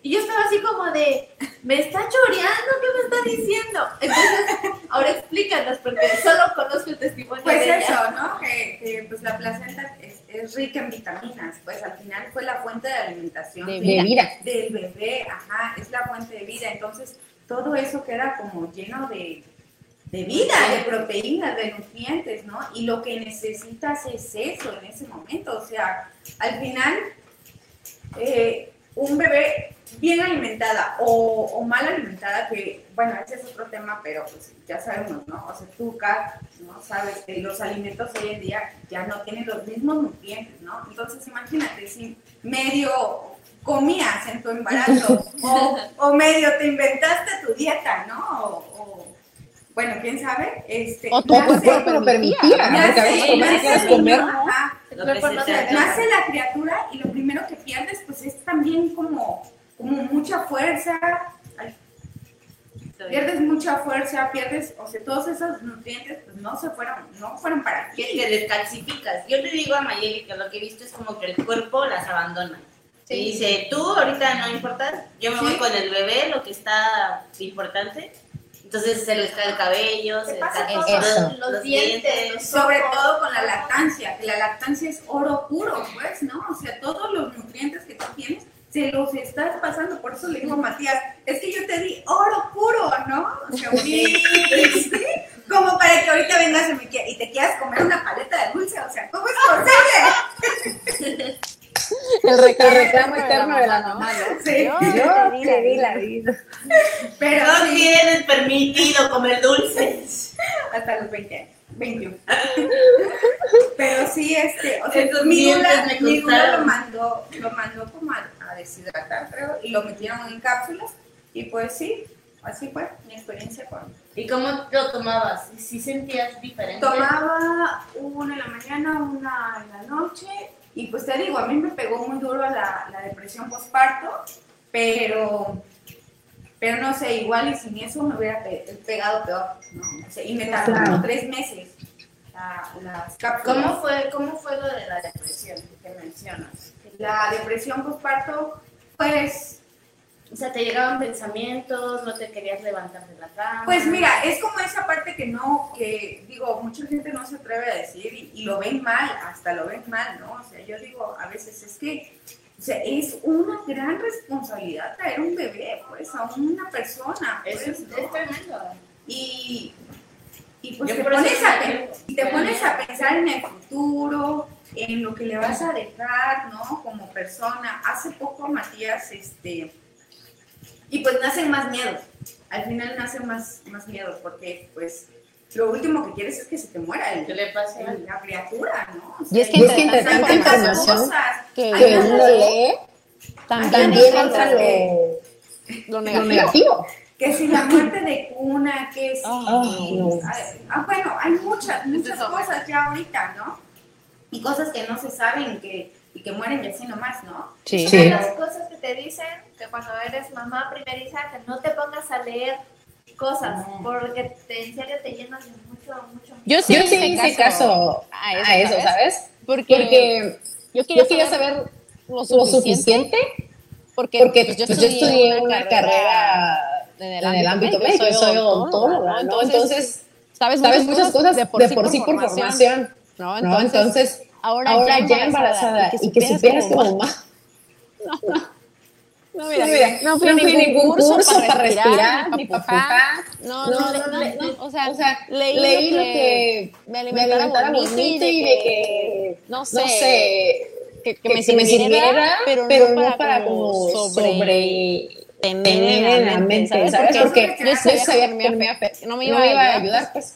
Y yo estaba así como de, me está choreando, ¿qué me está diciendo? Entonces, ahora explícanos, porque solo conozco el testimonio Pues de ella. eso, ¿no? Que, que, pues la placenta es, es rica en vitaminas, pues al final fue la fuente de alimentación De vida. del bebé, ajá, es la fuente de vida. Entonces, todo eso queda como lleno de, de vida, de proteínas, de nutrientes, ¿no? Y lo que necesitas es eso en ese momento. O sea, al final, eh, un bebé bien alimentada o, o mal alimentada, que, bueno, ese es otro tema, pero pues ya sabemos, ¿no? O sea, tú, Kat, ¿no? Sabes que los alimentos hoy en día ya no tienen los mismos nutrientes, ¿no? Entonces, imagínate, si medio comías en tu embarazo o, o medio te inventaste tu dieta, ¿no? O, bueno, quién sabe, este, O tu nace- cuerpo lo permitía. nace- Porque a veces comer nace la criatura y lo primero que pierdes pues es también como, como mucha fuerza, ay, pierdes mucha fuerza, pierdes, o sea, todos esos nutrientes pues no se fueron, no fueron para que ti. te descalcificas. Yo le digo a Mayeli que lo que he visto es como que el cuerpo las abandona. Y dice, tú ahorita no importas, yo me voy Sí. con el bebé, lo que está importante. Entonces se les cae el cabello, se les pasa caen todo, Eso. los, dientes, los Sobre ojos. todo con la lactancia, que la lactancia es oro puro, pues, ¿no? O sea, todos los nutrientes que tú tienes se los estás pasando. Por eso le digo a Matías, es que yo te di oro puro, ¿no? O sea, sí, sí, como para que ahorita vengas y te quieras comer una paleta de dulce. O sea, ¿cómo es posible? El reclamo, reclamo interno de la mamá, ¿no? Sí. Yo te di la vida. Pero No sí, tienes permitido comer dulces. hasta los 20 años, 21. Pero sí, este, o sea, Esos mi costaron. lo mandó, lo mandó como a, a deshidratar, creo, y lo metieron en cápsulas, y pues sí, así fue mi experiencia con... ¿Y cómo lo tomabas? ¿Sí sentías diferente? Tomaba una en la mañana, una en la noche, y pues te digo, a mí me pegó muy duro la, la depresión postparto, pero... Pero no sé, igual y sin eso me hubiera pe- pegado peor, ¿no? O sea, y me como tres meses la- las cápsulas. ¿Cómo fue, ¿Cómo fue lo de la depresión que mencionas? La depresión postparto, pues, O sea, te llegaban pensamientos, no te querías levantar de la cama. pues mira, es como esa parte que no, que digo, mucha gente no se atreve a decir y, y lo ven mal, hasta lo ven mal, ¿no? O sea, yo digo, a veces es que, o sea, es una gran responsabilidad traer un bebé, pues, a una persona, pues, es, ¿no? es tremendo. Y, y pues te pones, a, te pones a pensar en el futuro, en lo que le vas a dejar, ¿no? Como persona. Hace poco Matías, este, y pues nacen más miedos. Al final nacen más, más miedos porque pues lo último que quieres es que se te muera el, ¿Qué le pasa? el- la criatura, ¿no? O Y es que entre pasan tanta tantas información cosas. que uno lee, también entra lo, lo Lo negativo. que si la muerte de cuna, que si... ah, bueno, hay muchas, muchas cosas ya ahorita, ¿no? Y cosas que no se saben que, y que mueren de así nomás, ¿no? Sí. Una de las cosas que te dicen que cuando eres mamá primeriza, que no te pongas a leer cosas, porque te, en serio te llenas de mucho, mucho... Yo sí, hice caso, a eso, ¿sabes? Porque, yo quería, saber, lo suficiente, porque, porque pues, yo, pues, estudié una carrera en el, ámbito médico, yo soy odontóloga, ¿no? Entonces, sabes, muchas, cosas de por, sí, por formación, ¿no? Entonces, ahora, ya embarazada, y que supieras como mamá... No, mira, no, fui, no fui ningún curso, para respirar, ni para pujar. No, no, no, o, sea, leí, lo que me alimentara bonito y de que, no sé, que, que, me, sirviera, pero, no para como sobre tener en la mente, ¿sabes? Porque yo sabía que no me iba a ayudar, pues.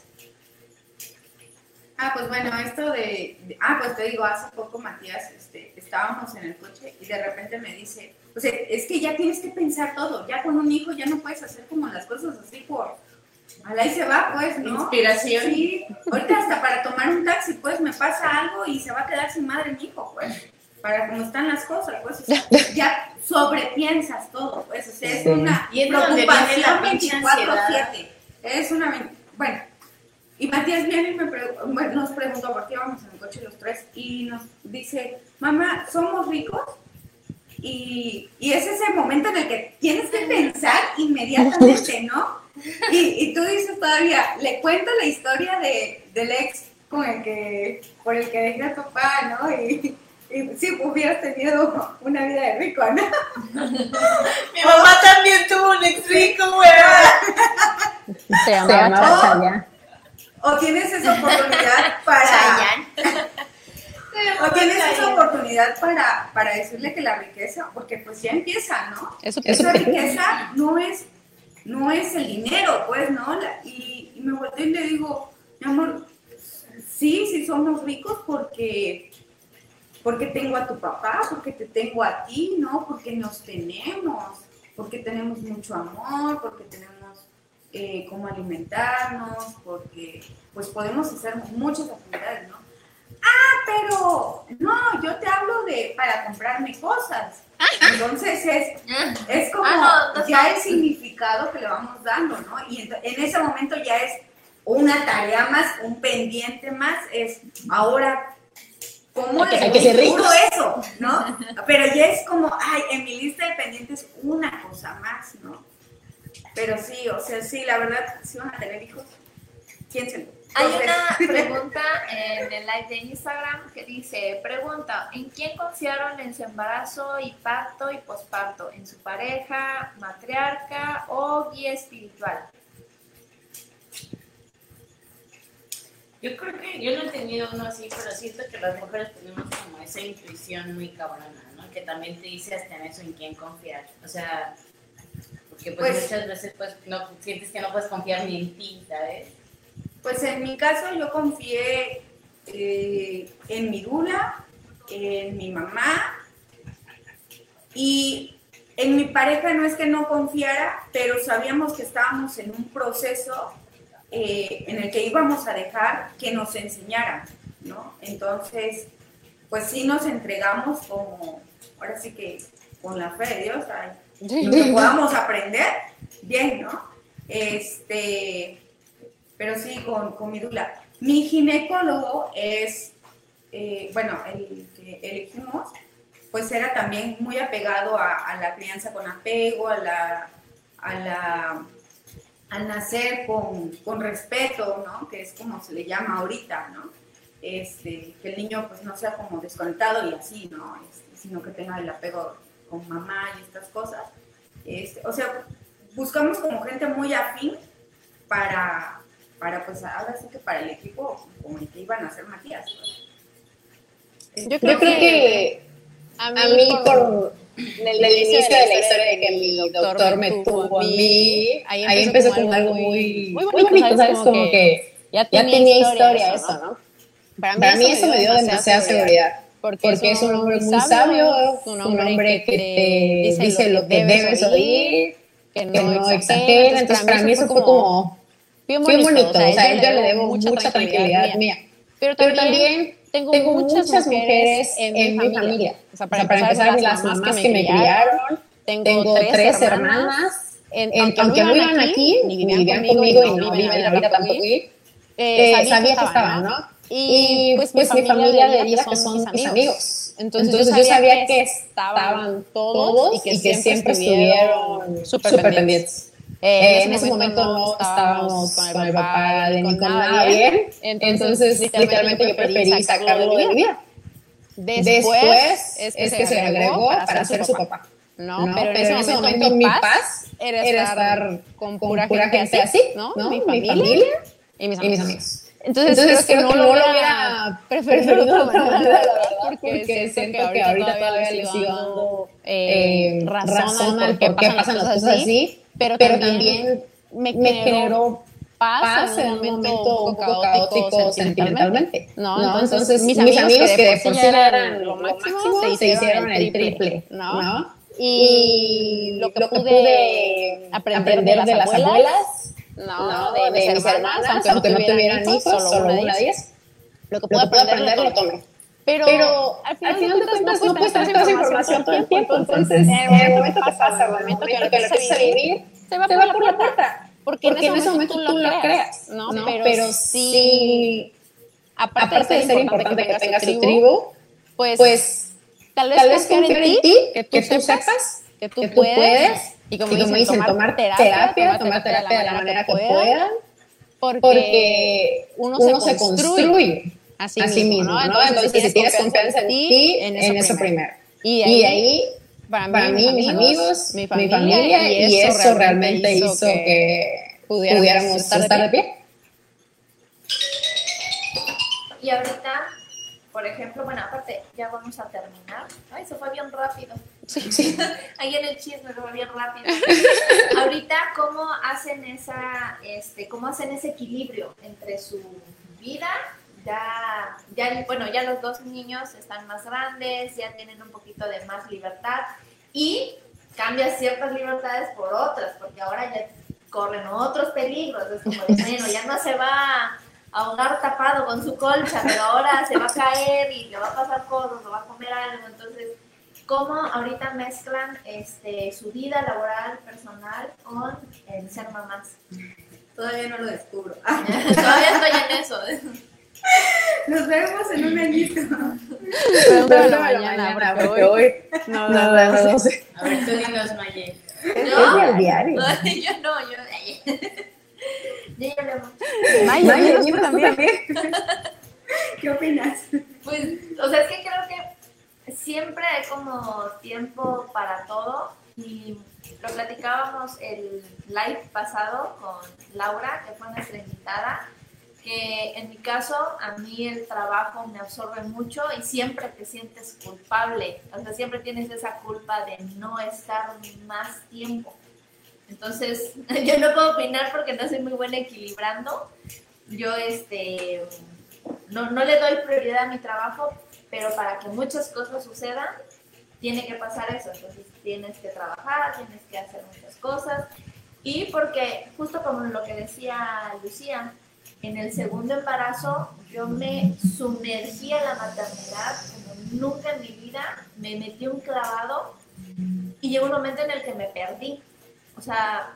Ah, pues bueno, esto de, ah, pues te digo, hace poco Matías, este, estábamos en el coche y de repente me dice, o sea, es que ya tienes que pensar todo, ya con un hijo ya no puedes hacer como las cosas así por, a se va, pues, ¿no? Inspiración. Sí, ahorita hasta para tomar un taxi, pues, me pasa algo y se va a quedar sin madre mi hijo, pues, para cómo están las cosas, pues, ya sobrepiensas todo, pues, o sea, es una y es preocupación 24-7, es una, bueno, y Matías viene y me nos preguntó por qué vamos en el coche los tres y nos dice, mamá, ¿somos ricos? Y, y es ese momento en el que tienes que pensar inmediatamente, ¿no? Y, y tú dices todavía, le cuento la historia de, del ex con el que, por el que dejé a tu papá, ¿no? Y, y sí, hubieras tenido una vida de rico, ¿no? Mi mamá también tuvo un ex rico, güey. Se llamaba o tienes esa oportunidad para... o tienes esa oportunidad para, para decirle que la riqueza, porque pues ya empieza, ¿no? esa riqueza no es, no es el dinero, pues, ¿no? y, me volteo y le digo, mi amor, sí, sí somos ricos porque porque tengo a tu papá, porque te tengo a ti, ¿no? Porque nos tenemos, porque tenemos mucho amor, porque tenemos eh, cómo alimentarnos, porque pues podemos hacer muchas actividades, ¿no? Ah, pero no, yo te hablo de para comprarme cosas. Entonces es, es como ah, ya el significado que le vamos dando, ¿no? Y en, ese momento ya es una tarea más, un pendiente más, es ahora ¿Cómo le todo eso? ¿No? Pero ya es como, ay, en mi lista de pendientes una cosa más, ¿no? Pero sí, o sea, sí, la verdad, si van a tener hijos, piénsenlo. Hay una pregunta en el live de Instagram que dice, pregunta, ¿en quién confiaron en su embarazo y parto y posparto? ¿En su pareja, matriarca o guía espiritual? Yo creo que yo no he tenido uno así, pero siento que las mujeres tenemos como esa intuición muy cabrona, ¿no? Que también te dice hasta en eso en quién confiar. O sea, porque pues, pues, muchas veces pues no sientes que no puedes confiar ni en ti, ¿sabes? Pues en mi caso yo confié eh, en mi dula, en mi mamá y en mi pareja no es que no confiara, pero sabíamos que estábamos en un proceso eh, en el que íbamos a dejar que nos enseñaran, ¿no? Entonces, pues sí nos entregamos como, ahora sí que con la fe de Dios, que podamos aprender, bien, ¿no? Este, pero sí, con, con mi dula. Mi ginecólogo es, eh, bueno, el que elegimos, pues era también muy apegado a, la crianza con apego, a la, a la al nacer con, con, respeto, ¿no? Que es como se le llama ahorita, ¿no? Este, que el niño pues no sea como desconectado y así, ¿no? Este, sino que tenga el apego con mamá y estas cosas. Este, o sea, buscamos como gente muy afín para, para pues ahora sí que para el equipo como el que iban a ser Matías. Yo creo, que, a mí, por, el, el inicio de la historia de que mi doctor me tuvo a mí, ahí empezó, como algo muy, muy bonito, ¿sabes? Como que ya tenía, historia eso, ¿no? Para mí, eso me dio demasiada seguridad porque, es un hombre muy sabio, un hombre, que te dice lo que debes oír, que no, exagera. Entonces, para mí eso fue como bien bonito. O sea, a ella le debo mucha tranquilidad mía. Pero también tengo, muchas, mujeres en, mi familia. O sea, para, empezar, las mamás que me criaron, tengo tres hermanas. aunque no vivan aquí, ni vivían conmigo y no viven ahorita tampoco, eh, sabía que estaban, ¿no? Y pues, pues mi familia de vida que son mis amigos. Entonces, yo sabía que estaban todos y que siempre estuvieron súper pendientes. Eh, en, ese momento, no estábamos con el papá de ni con nadie, entonces, literalmente yo preferí sacarlo de mi vida. Después, es que, se agregó para, ser su papá. No, pero, en ese momento, mi paz era estar, con pura, gente, así, ¿no? Mi, familia, y mis amigos. Entonces, creo, que, no, lo hubiera preferido de otra manera, porque, siento que ahorita todavía le sigo dando eh, eh razón al por qué pasan las cosas así pero, también, me, generó paz en un momento un poco caótico sentimentalmente. ¿no? Entonces, mis, amigos, que de por sí eran lo máximo, se hicieron el triple, ¿no? Y lo que, pude aprender, de las abuelas, no, de, mis hermanas, aunque, no tuvieran hijos, solo una de ellas, lo que pude aprender lo tomé. Pero, al final, de cuentas no puedes tener toda esa información todo el tiempo. Entonces, en el momento que pasa, en el momento que lo a vivir, se va, por, la puerta. Porque, en ese momento tú lo creas, ¿no? Pero, sí, aparte, de ser importante que tengas tu tribu, pues, pues tal vez confiar en ti, que tú sepas, que tú puedes, y como dicen, tomar terapia, tomar terapia de la manera que puedan, porque uno se construye así, mismo, ¿no? Entonces, si tienes confianza en ti, en eso, primero. Y ahí, para mí, mis amigos, mi familia, y, eso, realmente hizo que pudiéramos, estar, de pie. Y ahorita, por ejemplo, bueno, aparte, ya vamos a terminar. Ay, se fue bien rápido. Sí, sí. Ahí en el chisme fue bien rápido. ahorita, ¿cómo hacen esa, este, cómo hacen ese equilibrio entre su vida ya, ya, bueno, ya los dos niños están más grandes, ya tienen un poquito de más libertad y cambias ciertas libertades por otras, porque ahora ya corren otros peligros, es como bueno, ya no se va a ahogar tapado con su colcha, pero ahora se va a caer y le va a pasar cosas, o va a comer algo, entonces, ¿cómo ahorita mezclan este, su vida laboral, personal con el ser mamás? Todavía no lo descubro. Todavía estoy en eso. Nos vemos en un añito. Pero la mañana, porque hoy no, no, no, no, sé. A ver, tú dinos, Maye. ¿Yo? Es el diario. yo no, yo. Yo ya hablamos. Maye, yo también. ¿Qué opinas? Pues, o sea, es que creo que siempre hay como tiempo para todo y lo platicábamos el live pasado con Laura, que fue nuestra invitada que en mi caso a mí el trabajo me absorbe mucho y siempre te sientes culpable, o sea, siempre tienes esa culpa de no estar más tiempo. Entonces, yo no puedo opinar porque no soy muy buena equilibrando. Yo este no, no le doy prioridad a mi trabajo, pero para que muchas cosas sucedan, tiene que pasar eso. Entonces, tienes que trabajar, tienes que hacer muchas cosas. Y porque, justo como lo que decía Lucía, en el segundo embarazo yo me sumergí a la maternidad como nunca en mi vida, me metí un clavado y llegó un momento en el que me perdí. O sea,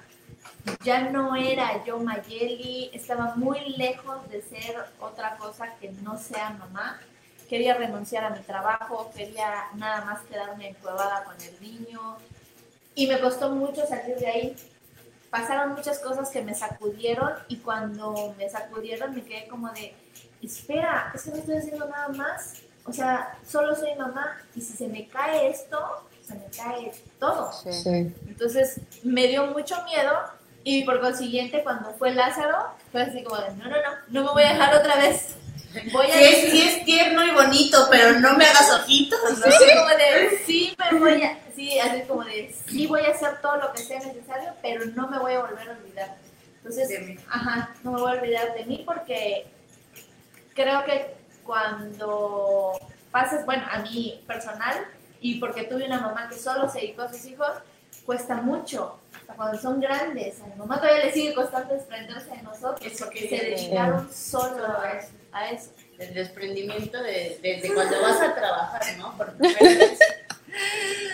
ya no era yo Mayeli, estaba muy lejos de ser otra cosa que no sea mamá. Quería renunciar a mi trabajo, quería nada más quedarme enclavada con el niño y me costó mucho salir de ahí pasaron muchas cosas que me sacudieron y cuando me sacudieron me quedé como de, espera, es que no estoy haciendo nada más. O sea, solo soy mamá y si se me cae esto, se me cae todo. Entonces me dio mucho miedo y por consiguiente cuando fue Lázaro fue así como de, no, no, no, no me voy a dejar otra vez. Voy a sí, es, sí es tierno y bonito, pero no me hagas ojitos. ¿no? Sí, como de, sí me voy a, sí, así como de, sí voy a hacer todo lo que sea necesario, pero no me voy a volver a olvidar. Entonces, ajá, no me voy a olvidar de mí porque creo que cuando pases, bueno, a mí personal, y porque tuve una mamá que solo se dedicó a sus hijos, cuesta mucho cuando son grandes, a mi mamá todavía le sigue costando desprenderse de nosotros porque se dedicaron solo a eso. A eso. El desprendimiento de, desde cuando vas a trabajar, ¿no? Porque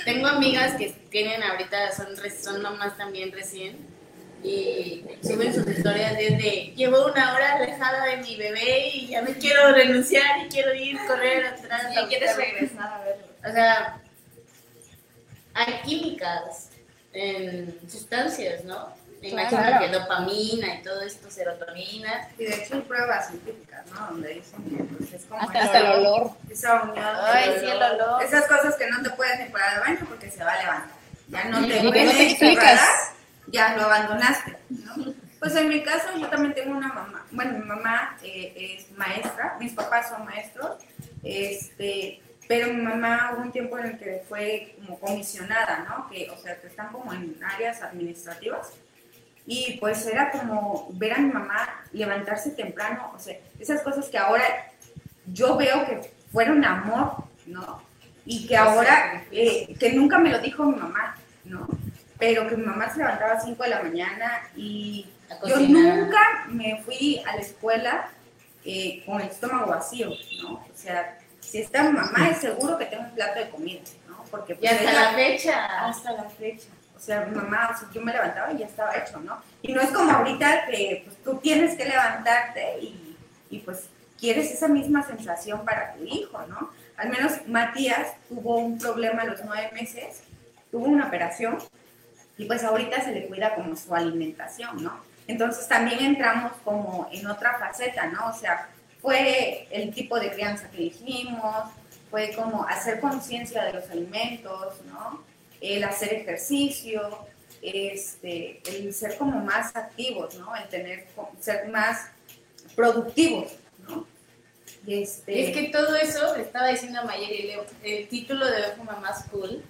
tengo amigas que tienen ahorita, son, son mamás también recién, y suben sus historias desde llevo una hora alejada de mi bebé y ya me quiero renunciar y quiero ir correr atrás. Y quieres regresar a verlo. O sea, hay químicas en sustancias, ¿no? Me imagino que dopamina y todo esto, serotonina. Y de hecho hay pruebas científicas, ¿no? Donde dicen que pues, es como hasta, el olor. Esa unión. Ay, sí, el olor. Esas cosas que no te puedes ni parar al baño porque se va a levantar. Ya no te, no te explicas. ya lo abandonaste, ¿no? Pues en mi caso yo también tengo una mamá, bueno, mi mamá eh, es maestra, mis papás son maestros, este, pero mi mamá hubo un tiempo en el que fue como comisionada, ¿no? Que, o sea, que están como en áreas administrativas. Y pues era como ver a mi mamá levantarse temprano, o sea, esas cosas que ahora yo veo que fueron amor, ¿no? Y que ahora, eh, que nunca me lo dijo mi mamá, ¿no? Pero que mi mamá se levantaba a 5 de la mañana y yo nunca me fui a la escuela eh, con el estómago vacío, ¿no? O sea, si está mi mamá, es seguro que tengo un plato de comida, ¿no? Porque y hasta la fecha. Hasta la fecha. O sea, mamá, o sea, yo me levantaba y ya estaba hecho, ¿no? Y no es como ahorita que pues, tú tienes que levantarte y, y pues quieres esa misma sensación para tu hijo, ¿no? Al menos Matías tuvo un problema a los nueve meses, tuvo una operación y pues ahorita se le cuida como su alimentación, ¿no? Entonces también entramos como en otra faceta, ¿no? O sea, fue el tipo de crianza que elegimos, fue como hacer conciencia de los alimentos, ¿no? El hacer ejercicio, este, el ser como más activos, ¿no? El tener, ser más productivos, ¿no? Este... Es que todo eso, estaba diciendo a Mayer y Leo, el título de Ojo Mamás Cool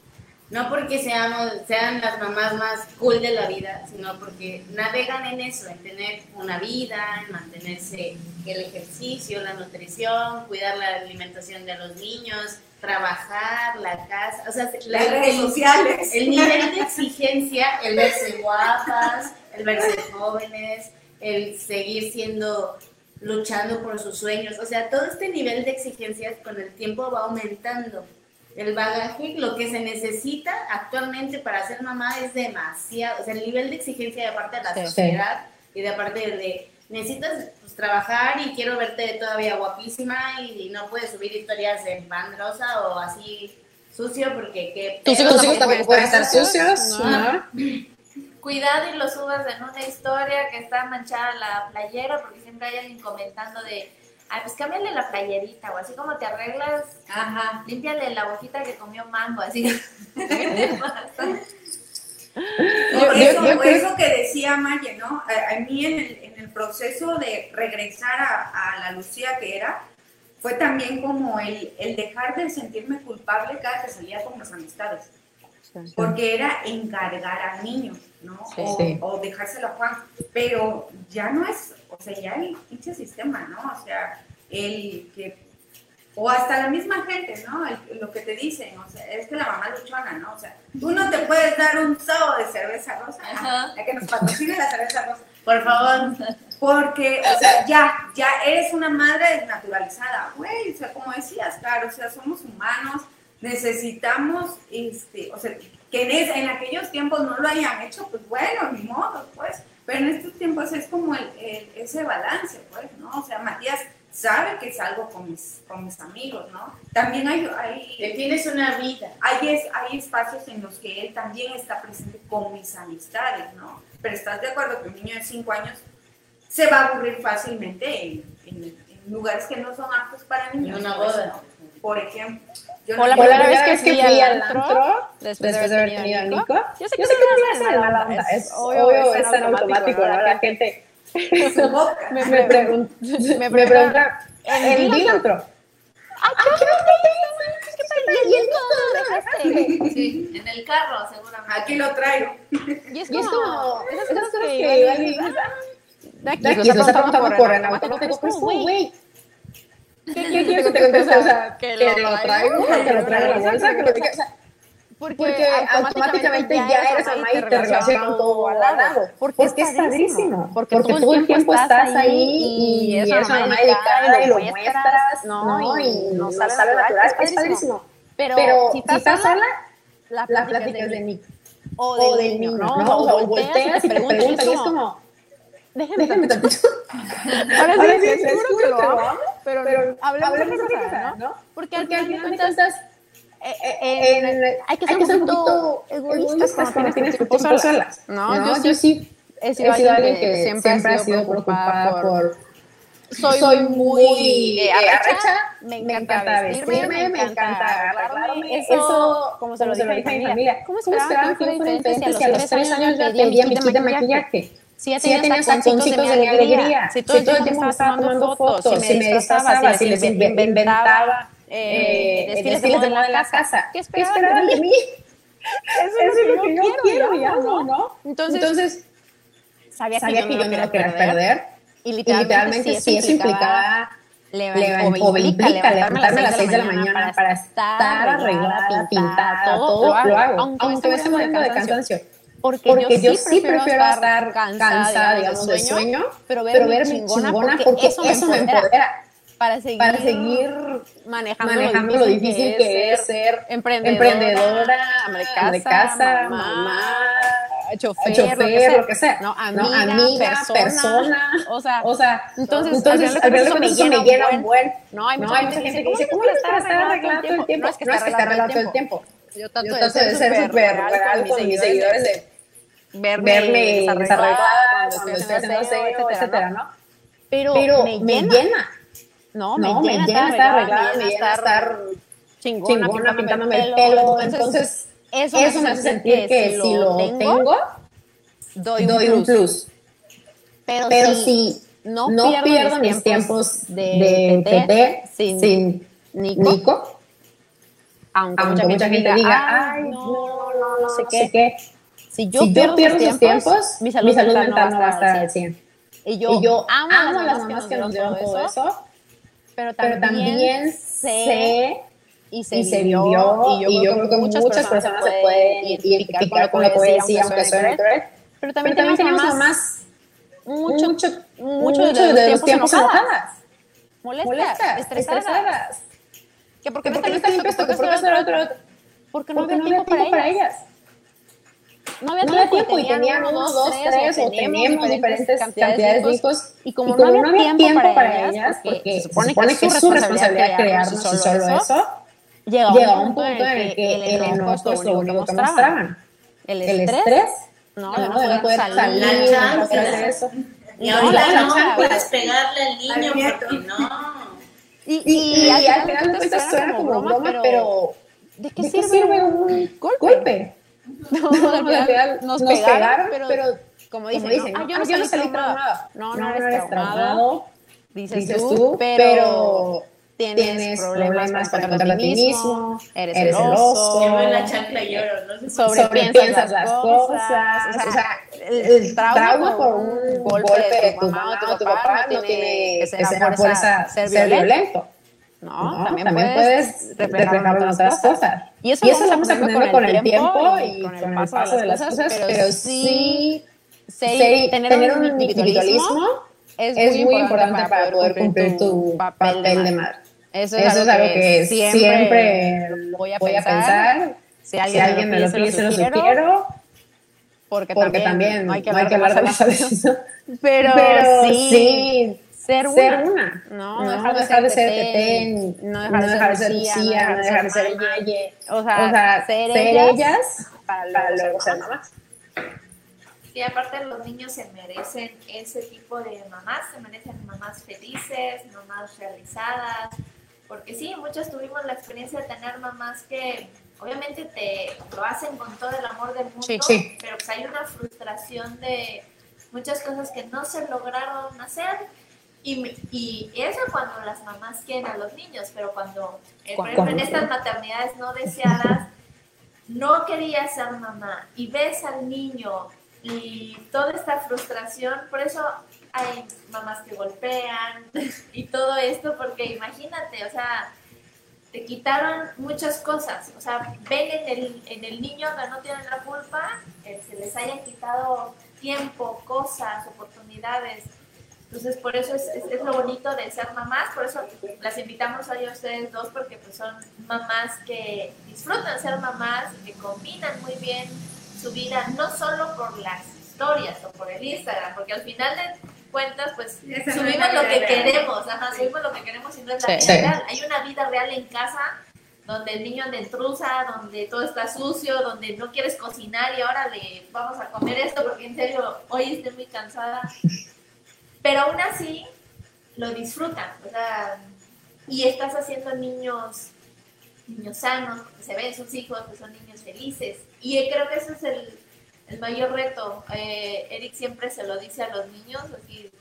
no porque seamos, sean las mamás más cool de la vida, sino porque navegan en eso, en tener una vida, en mantenerse el ejercicio, la nutrición, cuidar la alimentación de los niños, trabajar, la casa, o sea, las redes sociales. El nivel de exigencia, el verse guapas, el verse jóvenes, el seguir siendo luchando por sus sueños, o sea, todo este nivel de exigencias con el tiempo va aumentando. El bagaje, lo que se necesita actualmente para ser mamá es demasiado, o sea, el nivel de exigencia de parte de la sociedad y de parte de, necesitas pues, trabajar y quiero verte todavía guapísima y, no puedes subir historias en pan rosa o así sucio porque que... Tus hijos, tampoco pueden estar sucios, Cuidado y lo subas en una historia que está manchada la playera porque siempre hay alguien comentando de ay, pues cámbiale la playerita, o así como te arreglas, ajá, límpiale la boquita que comió mango, así. por eso, eso que decía Maya, ¿no? A, mí en el, en el, proceso de regresar a, la Lucía que era, fue también como el, el, dejar de sentirme culpable cada que salía con mis amistades. Porque era encargar al niño, ¿no? o, o, dejárselo a Juan. Pero ya no es, o sea, ya el pinche sistema, ¿no? O sea, el que, o hasta la misma gente, ¿no? lo que te dicen, o sea, es que la mamá luchona, ¿no? O sea, tú no te puedes dar un sábado de cerveza rosa, ¿no? que nos patrocine la cerveza rosa, por favor, porque, o sea, ya, ya eres una madre desnaturalizada, güey, o sea, como decías, claro, o sea, somos humanos, necesitamos, este, o sea, que en, en aquellos tiempos no lo hayan hecho, pues bueno, ni modo, pues, pero en estos tiempos es como el, ese balance, pues, ¿no? O sea, Matías sabe que salgo con mis, con mis amigos, ¿no? También hay... hay tienes una vida. Hay, es, hay espacios en los que él también está presente con mis amistades, ¿no? Pero estás de acuerdo que un niño de 5 años se va a aburrir fácilmente en, en, lugares que no son aptos para niños. En una boda. Por ejemplo. Yo o la primera vez que fui al antro, después, de haber tenido a Nico, yo sé que, yo sé que no es mala onda, es obvio, es tan automático, ¿no? La gente me, me, pregunta, me pregunta, ¿el en el carro, seguramente. Aquí lo traigo. Y es como, esas cosas que igual de aquí, se está preguntando por pues güey. ¿Qué quieres que te conteste? O sea, que lo traigo, que lo traigo en la bolsa, que lo porque, automáticamente ya eres mamá y te todo al lado. Porque, es padrísimo. Porque, todo el tiempo estás ahí y, es una mamá dedicada y lo muestras, ¿no? Y no sale natural, es padrísimo. Pero si estás sola, la plática es de mí. O del niño, ¿no? O volteas y te preguntas y es como... Déjeme, déjeme tantito. Ahora sí, sí, seguro que lo amo, pero, pero hablemos de otra cosa, ¿no? Porque al final de cuentas eh, eh, hay que ser un poquito egoístas cuando tienes tu tiempo solas. No, yo sí he sido alguien que siempre ha sido preocupada por soy, muy eh, arrecha, me encanta, vestirme, me encanta arreglarme. Eso, como se lo dije a mi familia. ¿Cómo esperaban que fuera diferente si a los tres años ya pedía mi kit de maquillaje? Si ya tenías taconcitos de alegría, si todo el tiempo estaba tomando fotos, si me disfrazaba, si les inventaba eh, desfiles, de moda en la casa. ¿Qué esperaban de mí? Eso es lo que yo quiero, ¿no? Entonces, sabía que yo no lo quería perder. Y literalmente, si eso implicaba o implica levantarme a las 6 de la mañana para estar arreglada, pintada, todo, lo hago. Aunque me esté muriendo de cansancio. Porque, yo, sí prefiero estar cansada, digamos, de sueño, pero verme chingona porque eso me empodera para seguir, para seguir manejando, manejando, lo difícil que es, ser emprendedora, emprendedora de casa, mamá, chofer, chofer, lo que sea, ¿no? Amiga, ¿no? amiga persona, o sea, o sea, entonces, entonces al ver eso me llena un buen, no, hay mucha, gente que dice, ¿cómo que estar arreglado todo el tiempo? No es que estar arreglado todo el tiempo. Yo trato de ser súper real con mis seguidores de verme desarreglada cuando estoy haciendo aseo, etcétera, ¿no? Pero me llena no, me, no, llena, me llena estar arreglada, me llena estar chingona, chingona pintándome, el pelo. Entonces, eso, eso me hace sentir que, si lo tengo, doy, doy un plus. Pero, Pero si, no, no pierdo, mis tiempos de, de sin, sin Nico, Nico aunque, aunque, mucha, gente diga, ay, no, no, no, sé qué. Si yo, si pierdo, pierdo mis tiempos, mi salud, mental no va a estar al 100. Y yo, y yo amo, amo a las mamás que nos dieron todo eso pero también, sé y se, vivió, y yo, creo que muchas, personas, se pueden identificar con lo que decía, aunque suene cruel, pero también, tenemos mamás mucho, mucho, mucho, de, los tiempos enojadas, molestas, estresadas, que porque, porque no está limpio esto, que porque otro, porque no había tiempo para ellas no había, tiempo, y tenían uno, dos, tres, o teníamos diferentes cantidades de hijos. Y como, no, había tiempo para ellas, porque, se supone, que, es su responsabilidad crearnos y solo eso, llega un punto en el que el enojo es lo único que mostraban. El estrés, no, no poder salir, no hacer eso. Y ahorita no puedes pegarle al niño porque no. Y, al final de cuentas suena como broma, pero ¿de qué sirve un golpe? No, al final nos, pegaron, pero, como dicen, ¿no? yo no, salí traumado. No, no, eres traumado. Dices, tú, pero tienes problemas para controlar a ti mismo, eres, celoso, llevo la chancla y lloro, ¿no? sobrepiensas las cosas, o sea, el, trauma por un golpe de tu mamá o tu papá no tiene que ser a fuerza ser violento. No, también, puedes reflejarlo en otras cosas. Y eso, lo vamos aprendiendo con el tiempo y con el paso de las cosas, pero sí, tener un individualismo es muy importante para poder cumplir tu papel de madre. Eso es, algo que siempre voy a pensar. Si alguien me lo pide, se lo sugiero. Porque, también, no hay que hablar de eso. Pero, sí ser una. No, no, dejar, de ser Tete, no dejar, de ser Lucía, no dejar de ser Yaye. O sea, ser, ellas, para, luego ser mamás. Y aparte los niños se merecen ese tipo de mamás, se merecen mamás felices, mamás realizadas, porque sí, muchas tuvimos la experiencia de tener mamás que obviamente te lo hacen con todo el amor del mundo, pero pues hay una frustración de muchas cosas que no se lograron hacer y, y, eso cuando las mamás quieren a los niños, pero cuando, eh, por ejemplo, en estas maternidades no deseadas, no quería ser mamá y ves al niño y toda esta frustración, por eso hay mamás que golpean y todo esto, porque imagínate, o sea, te quitaron muchas cosas. O sea, ven en el, en el niño que no tienen la culpa, que se les hayan quitado tiempo, cosas, oportunidades. Entonces, por eso es, es, lo bonito de ser mamás, por eso las invitamos hoy a ustedes dos, porque pues son mamás que disfrutan ser mamás y que combinan muy bien su vida, no solo por las historias o por el Instagram, porque al final de cuentas, pues subimos lo que queremos, ajá, subimos lo que queremos y no es la vida real. Hay una vida real en casa donde el niño anda intrusa, donde todo está sucio, donde no quieres cocinar y ahora le vamos a comer esto porque en serio hoy estoy muy cansada. Pero aún así lo disfrutan, o sea, y estás haciendo niños niños sanos, se ven sus hijos, que son niños felices. Y creo que ese es el, el mayor reto. Eh, Eric siempre se lo dice a los niños,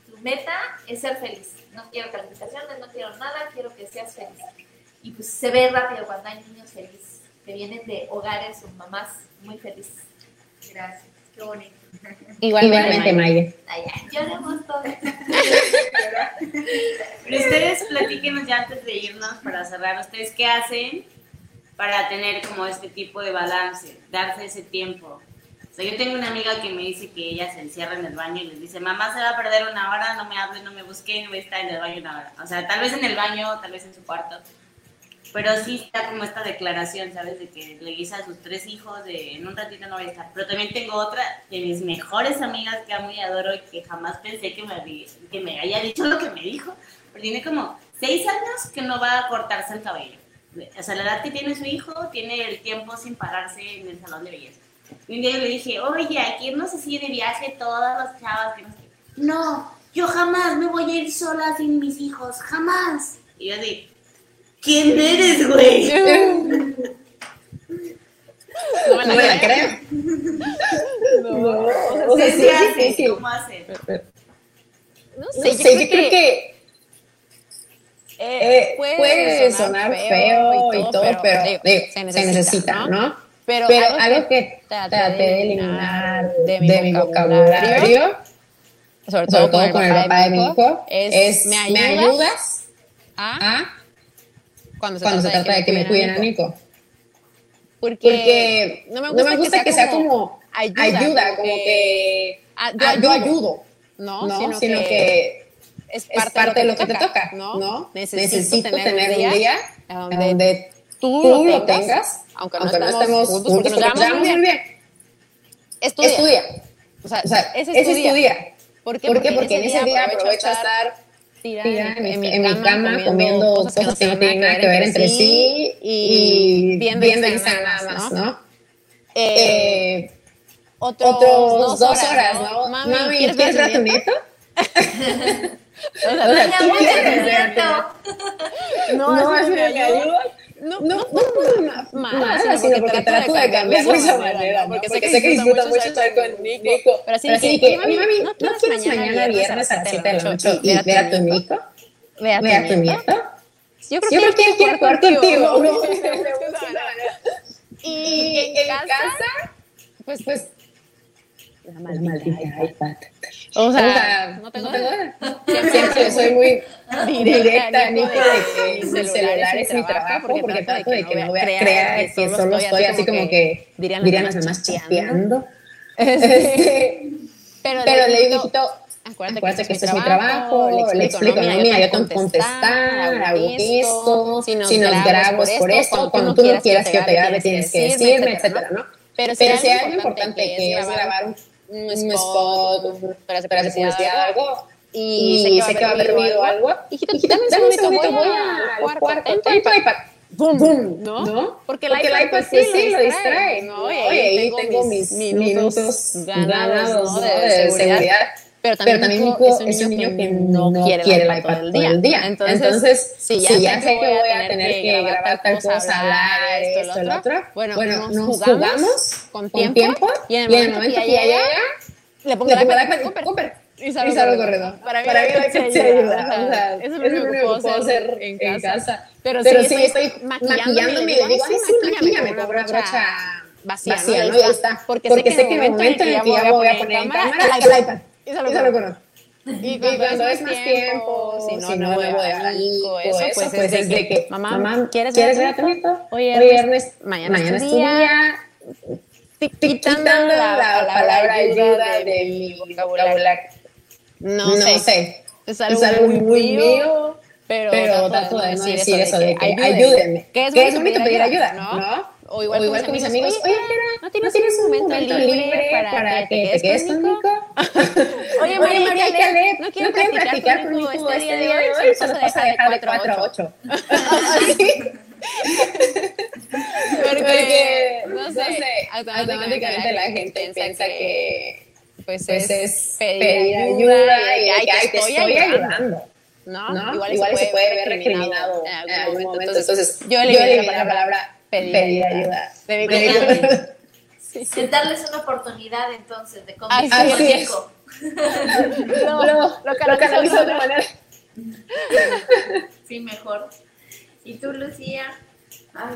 tu meta es ser feliz. No quiero calificaciones, no quiero nada, quiero que seas feliz. Y pues se ve rápido cuando hay niños felices, que vienen de hogares o mamás muy felices. Gracias, qué bonito. Igualmente, Maya. Ay, lloremos todos. Pero ustedes platíquenos ya antes de irnos para cerrar, ¿ustedes qué hacen para tener como este tipo de balance, darse ese tiempo? O sea, yo tengo una amiga que me dice que ella se encierra en el baño y les dice, mamá se va a perder una hora, no me hable, no me busque, no voy a estar en el baño una hora. O sea, tal vez en el baño, tal vez en su cuarto. Pero sí está como esta declaración, ¿sabes? De que le dice a sus tres hijos de en un ratito no voy a estar. Pero también tengo otra de mis mejores amigas que amo y adoro y que jamás pensé que me, que me haya dicho lo que me dijo. Pero tiene como seis años que no va a cortarse el cabello. O sea, la edad que tiene su hijo, tiene el tiempo sin pararse en el salón de belleza. Y un día yo le dije, oye, aquí no sé si de viaje todas las chavas. Que no, sé. no, yo jamás me voy a ir sola sin mis hijos, jamás. Y yo así, ¿quién eres, güey? No me la, no me la creo. No. O sea, sí, sí, sí, ¿Cómo hace? No sé, yo, creo, que, que eh, puede, puede, sonar, feo, feo y todo, pero, pero digo, se, necesita, se necesita, ¿no? ¿no? Pero, Pero algo, algo que, traté de eliminar de mi, de mi vocabulario, sobre todo, sobre todo con, el con el papá de mi hijo, es, es ¿me, ayudas ¿me ayudas a, a cuando se, cuando trata, se trata de que, me cuiden a Nico? Porque, Porque no me gusta, no me gusta que, sea como ayuda, ayuda como que ah, yo, ayudo, yo ayudo, ¿no? ¿no? Sino, sino que, es parte, es parte de lo que te toca, ¿no? ¿no? Necesito, Necesito tener un día donde tú, tú lo tengas aunque no, aunque no estemos juntos, porque nos llevamos muy bien. Estudia. Estudia. O sea, o sea ese es, tu día. ¿Por qué? Porque, porque en ese día aprovecho a estar tirada en, en, en, mi cama comiendo cosas que no tienen nada que ver entre sí y viendo Instagram nada más, ¿no? Eh, otros, dos, dos horas, ¿no? Mami, Mami ¿quieres, ¿quieres ver a tu nieto? o sea, o sea, ¿tú quieres ver a tu nieto? No, no, es una ayuda no, no, no, no sino, sino porque, trato de cambiar de esa manera, porque, sé que disfruta mucho estar con Nico. Pero así que, mami, ¿no quieres mañana viernes a las 7 de la noche y ver a tu Nico? ¿Ver a tu nieto? Yo creo que él quiere jugar contigo. Y en casa, pues, pues, la maldita iPad. O sea, no tengo, no Siempre soy muy directa, Nico, de que el celular es mi trabajo, porque trato de que no voy a creer que solo estoy así como que dirían las mamás chateando. Pero le digo, acuérdate, acuérdate que, este es mi trabajo, le explico, no, mira, yo tengo que contestar, hago esto, si nos grabo por esto, cuando tú no quieras que yo te grabe tienes que decirme, etcétera, ¿no? Pero si hay algo importante que es grabar un un spot, para hacer publicidad algo. Y, y sé que va a haber ruido algo. Hijita, dame un segundito, voy al cuarto, tu iPad. ¡Bum! ¡Bum! ¿No? Porque el iPad, pues sí, sí lo distrae. ¿no? Y ahí tengo mis minutos ganados de seguridad pero también, pero también Nico, es un niño, que, no, quiere, quiere el iPad todo el día. Todo el día. Entonces, Entonces si ya, si ya sé que voy a tener que grabar tal cosa, hablar, esto, el otro, bueno, bueno nos jugamos, con tiempo, y en el momento que ya llega, le pongo el iPad, Cooper, y salgo corriendo. Para para mí la iPad se ayuda. Eso es lo único que puedo hacer en casa. Pero sí estoy maquillándome y le digo, ay, sí, maquillame, pongo una brocha vacía, ¿no? Y ya está. Porque sé que en el momento en el que ya voy a poner en cámara, el iPad. Y se lo, Y cuando, es más tiempo, si no, si no nuevo de algo, eso, pues, pues, pues es de que, mamá, ¿quieres, ver a tu nieto? Hoy viernes, mañana, mañana es tu día. Quitando la, la palabra ayuda de mi vocabulario. No, sé. Es algo, muy mío, pero, trato de no decir eso de que ayúdenme. Que es bonito pedir ayuda, ¿no? O igual, con, mis amigos, oye, ¿no tienes, un momento, libre, para, que, te quedes conmigo? Oye, María, María, Caleb, no quiero, practicar conmigo este, este día de hoy, solo vas a dejar de 4 a 8. Porque, no sé, automáticamente la gente piensa que pues, pues es pedir ayuda y ay, te estoy ayudando. ¿no? Igual, se puede ver recriminado en algún momento. Entonces, yo le la palabra pedir, ayuda. Pedir sí. darles una oportunidad entonces de convivir Así lo, lo, lo canalizo de otra manera. Sí, mejor. ¿Y tú, Lucía?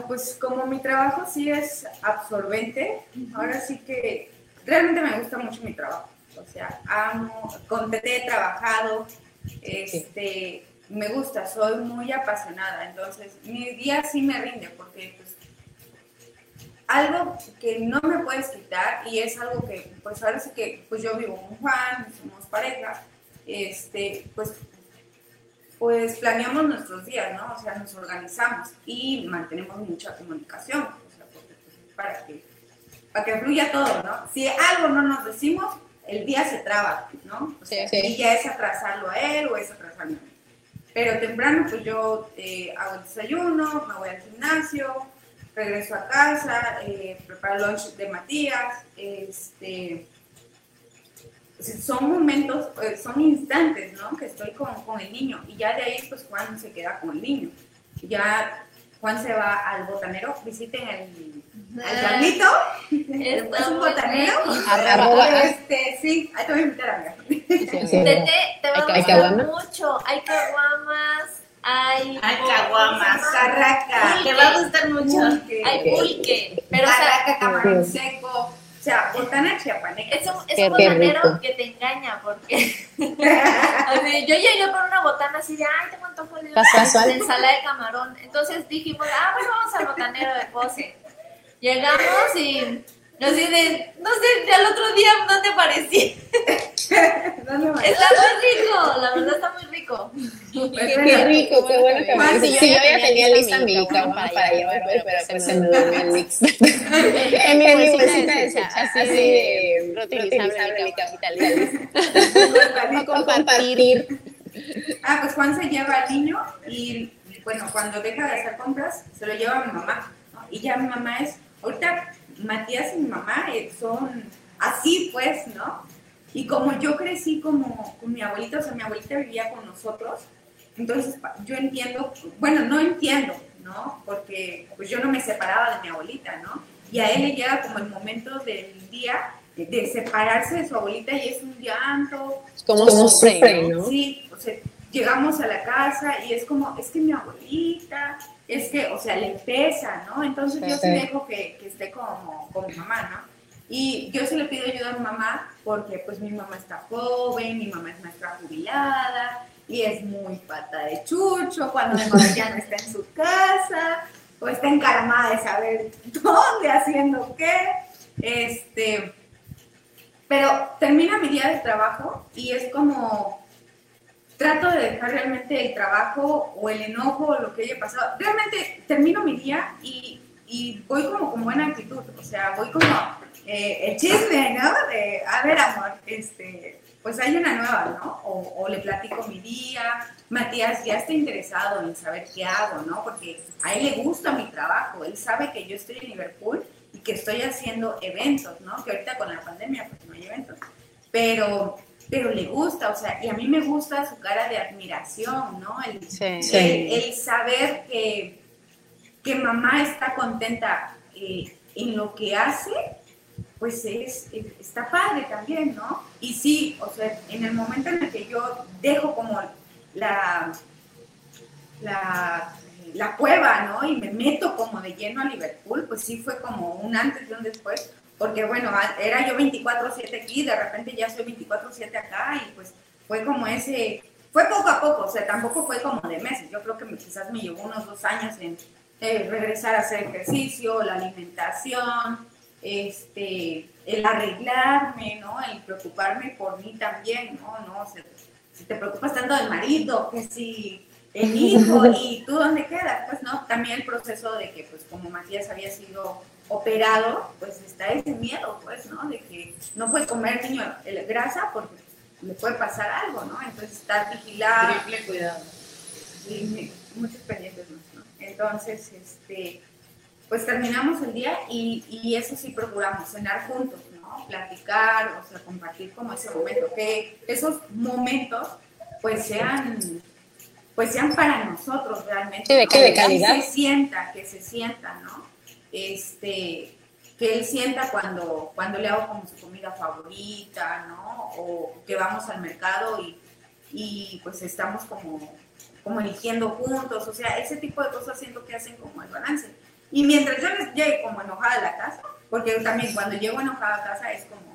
pues como mi trabajo sí es absorbente, ahora sí que realmente me gusta mucho mi trabajo. O sea, amo, con TT he trabajado, este, me gusta, soy muy apasionada, entonces mi día sí me rinde porque pues, algo que no me puedes quitar y es algo que, pues ahora sí que, pues yo vivo con Juan, somos pareja, este, pues, pues planeamos nuestros días, ¿no? O sea, nos organizamos y mantenemos mucha comunicación, o sea, porque, pues, para que, para que fluya todo, ¿no? Si algo no nos decimos, el día se traba, ¿no? O sea, Y ya es atrasarlo a él o es atrasarlo a mí. Pero temprano, pues yo eh, hago el desayuno, me voy al gimnasio, regreso a casa, eh, preparo el lunch de Matías, este, son momentos, eh, son instantes, ¿no? Que estoy con, con, el niño y ya de ahí pues Juan se queda con el niño. Ya Juan se va al botanero, visiten el, al Carlito, es un botanero, este, sí, ahí te voy a invitar a ver. Tete, te va a gustar mucho, hay caguamas, hay, hay caguamas, carraca, te va a gustar mucho. Hay pulque, pero carraca, camarón seco. O sea, botana chiapaneca. Es un, es un botanero que te engaña, porque yo llegué por una botana así de, ay, tengo antojo de, de ensalada de camarón. Entonces dijimos, ah, bueno, vamos al botanero de Pose. Llegamos y no sé, de, no sé, al otro día no te está muy rico, la verdad está muy rico. qué, rico, qué bueno que me Sí, yo ya tenía lista mi cama para llevar, pero, pero se me durmió el mix. En mi bolsita decía, así de reutilizable mi. Compartir. Ah, pues Juan se lleva al niño y, bueno, cuando deja de hacer compras, se lo lleva a mi mamá. Y ya mi mamá es, ahorita Matías y mi mamá eh, son así, pues, ¿no? Y como yo crecí como con mi abuelita, o sea, mi abuelita vivía con nosotros, entonces yo entiendo, bueno, no entiendo, ¿no? Porque pues yo no me separaba de mi abuelita, ¿no? Y a él le llega como el momento del día de, separarse de su abuelita y es un llanto. Como sufre, ¿no? Sí, o sea, llegamos a la casa y es como, es que mi abuelita, es que, o sea, le pesa, ¿no? Entonces yo sí dejo que, que esté como con mi mamá, ¿no? Y yo se le pido ayuda a mi mamá porque pues mi mamá está joven, mi mamá es maestra jubilada y es muy pata de chucho cuando mi mamá ya no está en su casa o está encarmada de saber dónde, haciendo qué. Este, pero termina mi día de trabajo y es como trato de dejar realmente el trabajo o el enojo o lo que haya pasado. Realmente termino mi día y, y voy como con buena actitud, o sea, voy como eh, el chisme, ¿no? De, a ver, amor, este, pues hay una nueva, ¿no? O, o, le platico mi día. Matías ya está interesado en saber qué hago, ¿no? Porque a él le gusta mi trabajo, él sabe que yo estoy en Liverpool y que estoy haciendo eventos, ¿no? Que ahorita con la pandemia, pues no hay eventos. Pero pero le gusta, o sea, y a mí me gusta su cara de admiración, ¿no? El, el, saber que, que, mamá está contenta eh, en lo que hace, pues es, está padre también, ¿no? Y sí, o sea, en el momento en el que yo dejo como la, la, la cueva, ¿no? Y me meto como de lleno a Liverpool, pues sí fue como un antes y un después, porque bueno, era yo 24/7 aquí, de repente ya soy 24/7 acá y pues fue como ese, fue poco a poco, o sea, tampoco fue como de meses, yo creo que quizás me llevó unos dos años en eh, regresar a hacer ejercicio, la alimentación, este, el arreglarme, ¿no? El preocuparme por mí también, ¿no? ¿No? si te preocupas tanto del marido, que si el hijo y tú dónde quedas, pues no, también el proceso de que pues como Matías había sido operado, pues está ese miedo, pues, ¿no? De que no puedes comer niño grasa porque le puede pasar algo, ¿no? Entonces estar vigilado. Triple cuidado. Y muchos pendientes ¿no? Entonces, este, pues terminamos el día y, y eso sí procuramos, cenar juntos, ¿no? Platicar, o sea, compartir como ese momento, que esos momentos pues sean pues sean para nosotros realmente. de, que calidad. Que se sienta, que se sienta, ¿no? Este, que él sienta cuando, cuando le hago como su comida favorita, ¿no? O que vamos al mercado y, y pues estamos como, como eligiendo juntos, o sea, ese tipo de cosas siento que hacen como el balance. Y mientras yo les llegue como enojada a la casa, porque también cuando llego enojada a casa es como,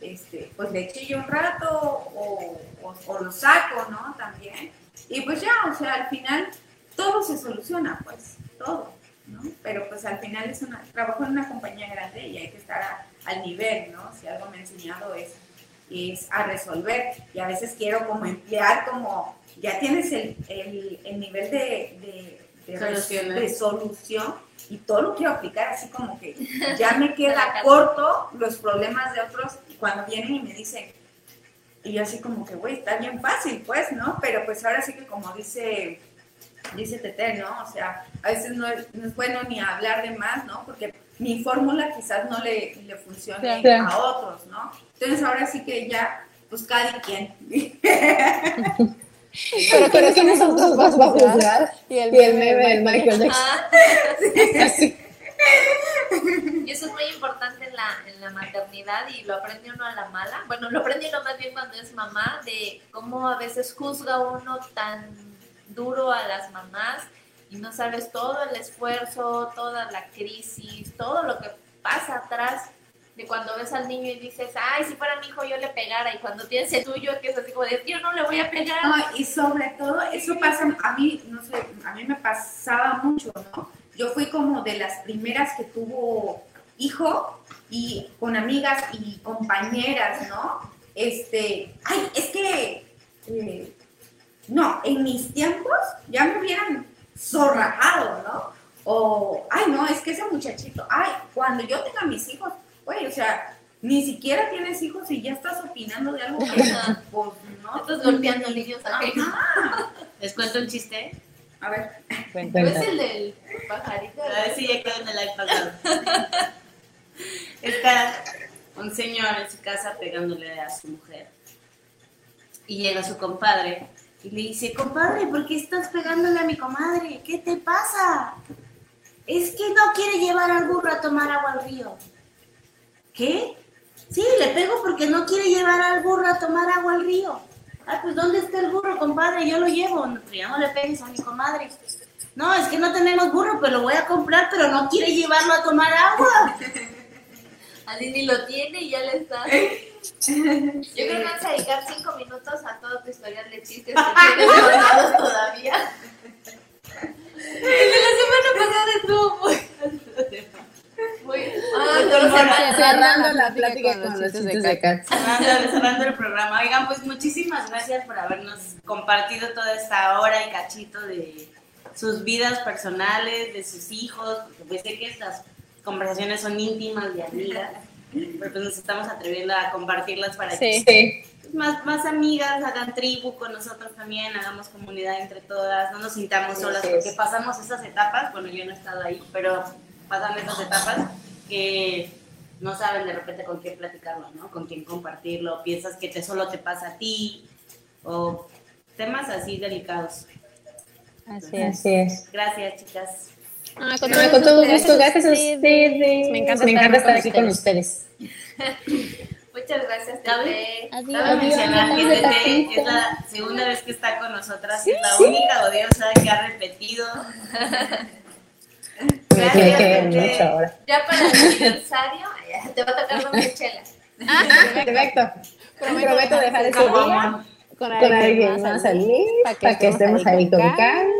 este, pues le chillo un rato o, o, o lo saco, ¿no? También y pues ya, o sea, al final todo se soluciona, pues, todo, ¿no? Pero pues al final es una, trabajo en una compañía grande y hay que estar al nivel, ¿no? Si algo me ha enseñado es, es a resolver y a veces quiero como emplear como, ya tienes el, el, el nivel de, de, de, solución y todo lo quiero aplicar así como que ya me queda corto los problemas de otros cuando vienen y me dicen, y yo así como que, güey, está bien fácil, pues, ¿no? Pero pues ahora sí que como dice, dice Tete, ¿no? O sea, a veces no es, bueno ni hablar de más, ¿no? Porque mi fórmula quizás no le, le funcione a otros, ¿no? Entonces ahora sí que ya, pues cada quien. pero, pero ¿quién es otros vas a juzgar? Y el, meme del Michael Jackson. Ah. sí. Y eso es muy importante en la, en la maternidad y lo aprende uno a la mala. Bueno, lo aprende uno más bien cuando es mamá, de cómo a veces juzga uno tan duro a las mamás y no sabes todo el esfuerzo, toda la crisis, todo lo que pasa atrás de cuando ves al niño y dices, ay, si fuera mi hijo yo le pegara, y cuando tienes el tuyo que es así como de, yo no le voy a pegar. y sobre todo, eso pasa, a mí, no sé, a mí me pasaba mucho, ¿no? Yo fui como de las primeras que tuvo hijo y con amigas y compañeras, ¿no? Este, ay, es que, eh, no, en mis tiempos ya me hubieran zorrajado, ¿no? O, ay, no, es que ese muchachito, ay, cuando yo tenga mis hijos, güey, o sea, ni siquiera tienes hijos y ya estás opinando de algo que, pues, no. Estás golpeando niños aquí. ¿Les cuento un chiste? A ver. ¿No es el del pajarito? A ver si ya quedó en el live pasado. Está un señor en su casa pegándole a su mujer. Y llega su compadre y le dice, compadre, ¿por qué estás pegándole a mi comadre? ¿Qué te pasa? Es que no quiere llevar al burro a tomar agua al río. ¿Qué? Sí, le pego porque no quiere llevar al burro a tomar agua al río. Ah, pues ¿dónde está el burro, compadre? Yo lo llevo. Ya no le pegues a mi comadre. No, es que no tenemos burro, pero lo voy a comprar, pero no quiere llevarlo a tomar agua. Así ni lo tiene y ya le está. Yo creo que vas a dedicar cinco minutos a todo tu historial de chistes que tienes guardados todavía. El de la semana pasada estuvo muy... Muy... Ah, cerrando la plática con los chistes de Cats. Cerrando el programa. Oigan, pues muchísimas gracias por habernos compartido toda esta hora y cachito de sus vidas personales, de sus hijos, porque pues sé que estas conversaciones son íntimas de amigas, pero pues nos estamos atreviendo a compartirlas para que pues, más, más amigas hagan tribu con nosotros también, hagamos comunidad entre todas, no nos sintamos solas, porque pasamos esas etapas, bueno, yo no he estado ahí, pero pasan esas etapas que no saben de repente con quién platicarlo, ¿no? Con quién compartirlo, piensas que te solo te pasa a ti, o temas así delicados. Así es. Gracias, chicas. Ah, con, todo, con todo gusto, gracias a ustedes. Me encanta, Me encanta estar, aquí con ustedes. Muchas gracias, Tete. Adiós. Cabe mencionar que Tete es la segunda vez que está con nosotras, es la única odiosa que ha repetido. Gracias, mucho ahora. Ya para el aniversario, te va a tocar una chela. Ah, perfecto. Prometo, Prometo dejar ese día con alguien, más salir, para que, estemos ahí con calma.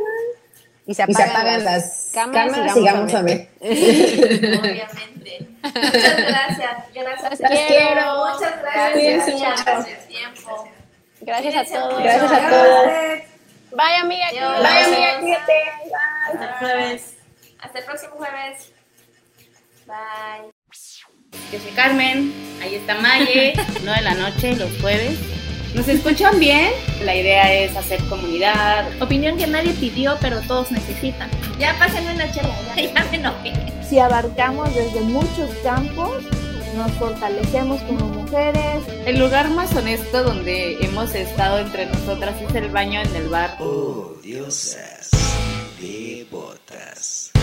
Y se apagan, las cámaras, y sigamos a ver. Obviamente. Muchas gracias. Gracias. Las quiero. Muchas gracias. Muchas gracias. Tiempo. Gracias a todos. Gracias a todos. Bye, amiga. Bye, amiga. Cuídate. Hasta el jueves. Hasta el próximo jueves. Bye. Yo soy Carmen, ahí está Maye, 9 de la noche, los jueves. ¿Nos escuchan bien? La idea es hacer comunidad. Opinión que nadie pidió, pero todos necesitan. Ya pásenme una chela, ya, ya me enojé. Si abarcamos desde muchos campos, nos fortalecemos como mujeres. El lugar más honesto donde hemos estado entre nosotras es el baño en el bar. Oh, diosas, de botas.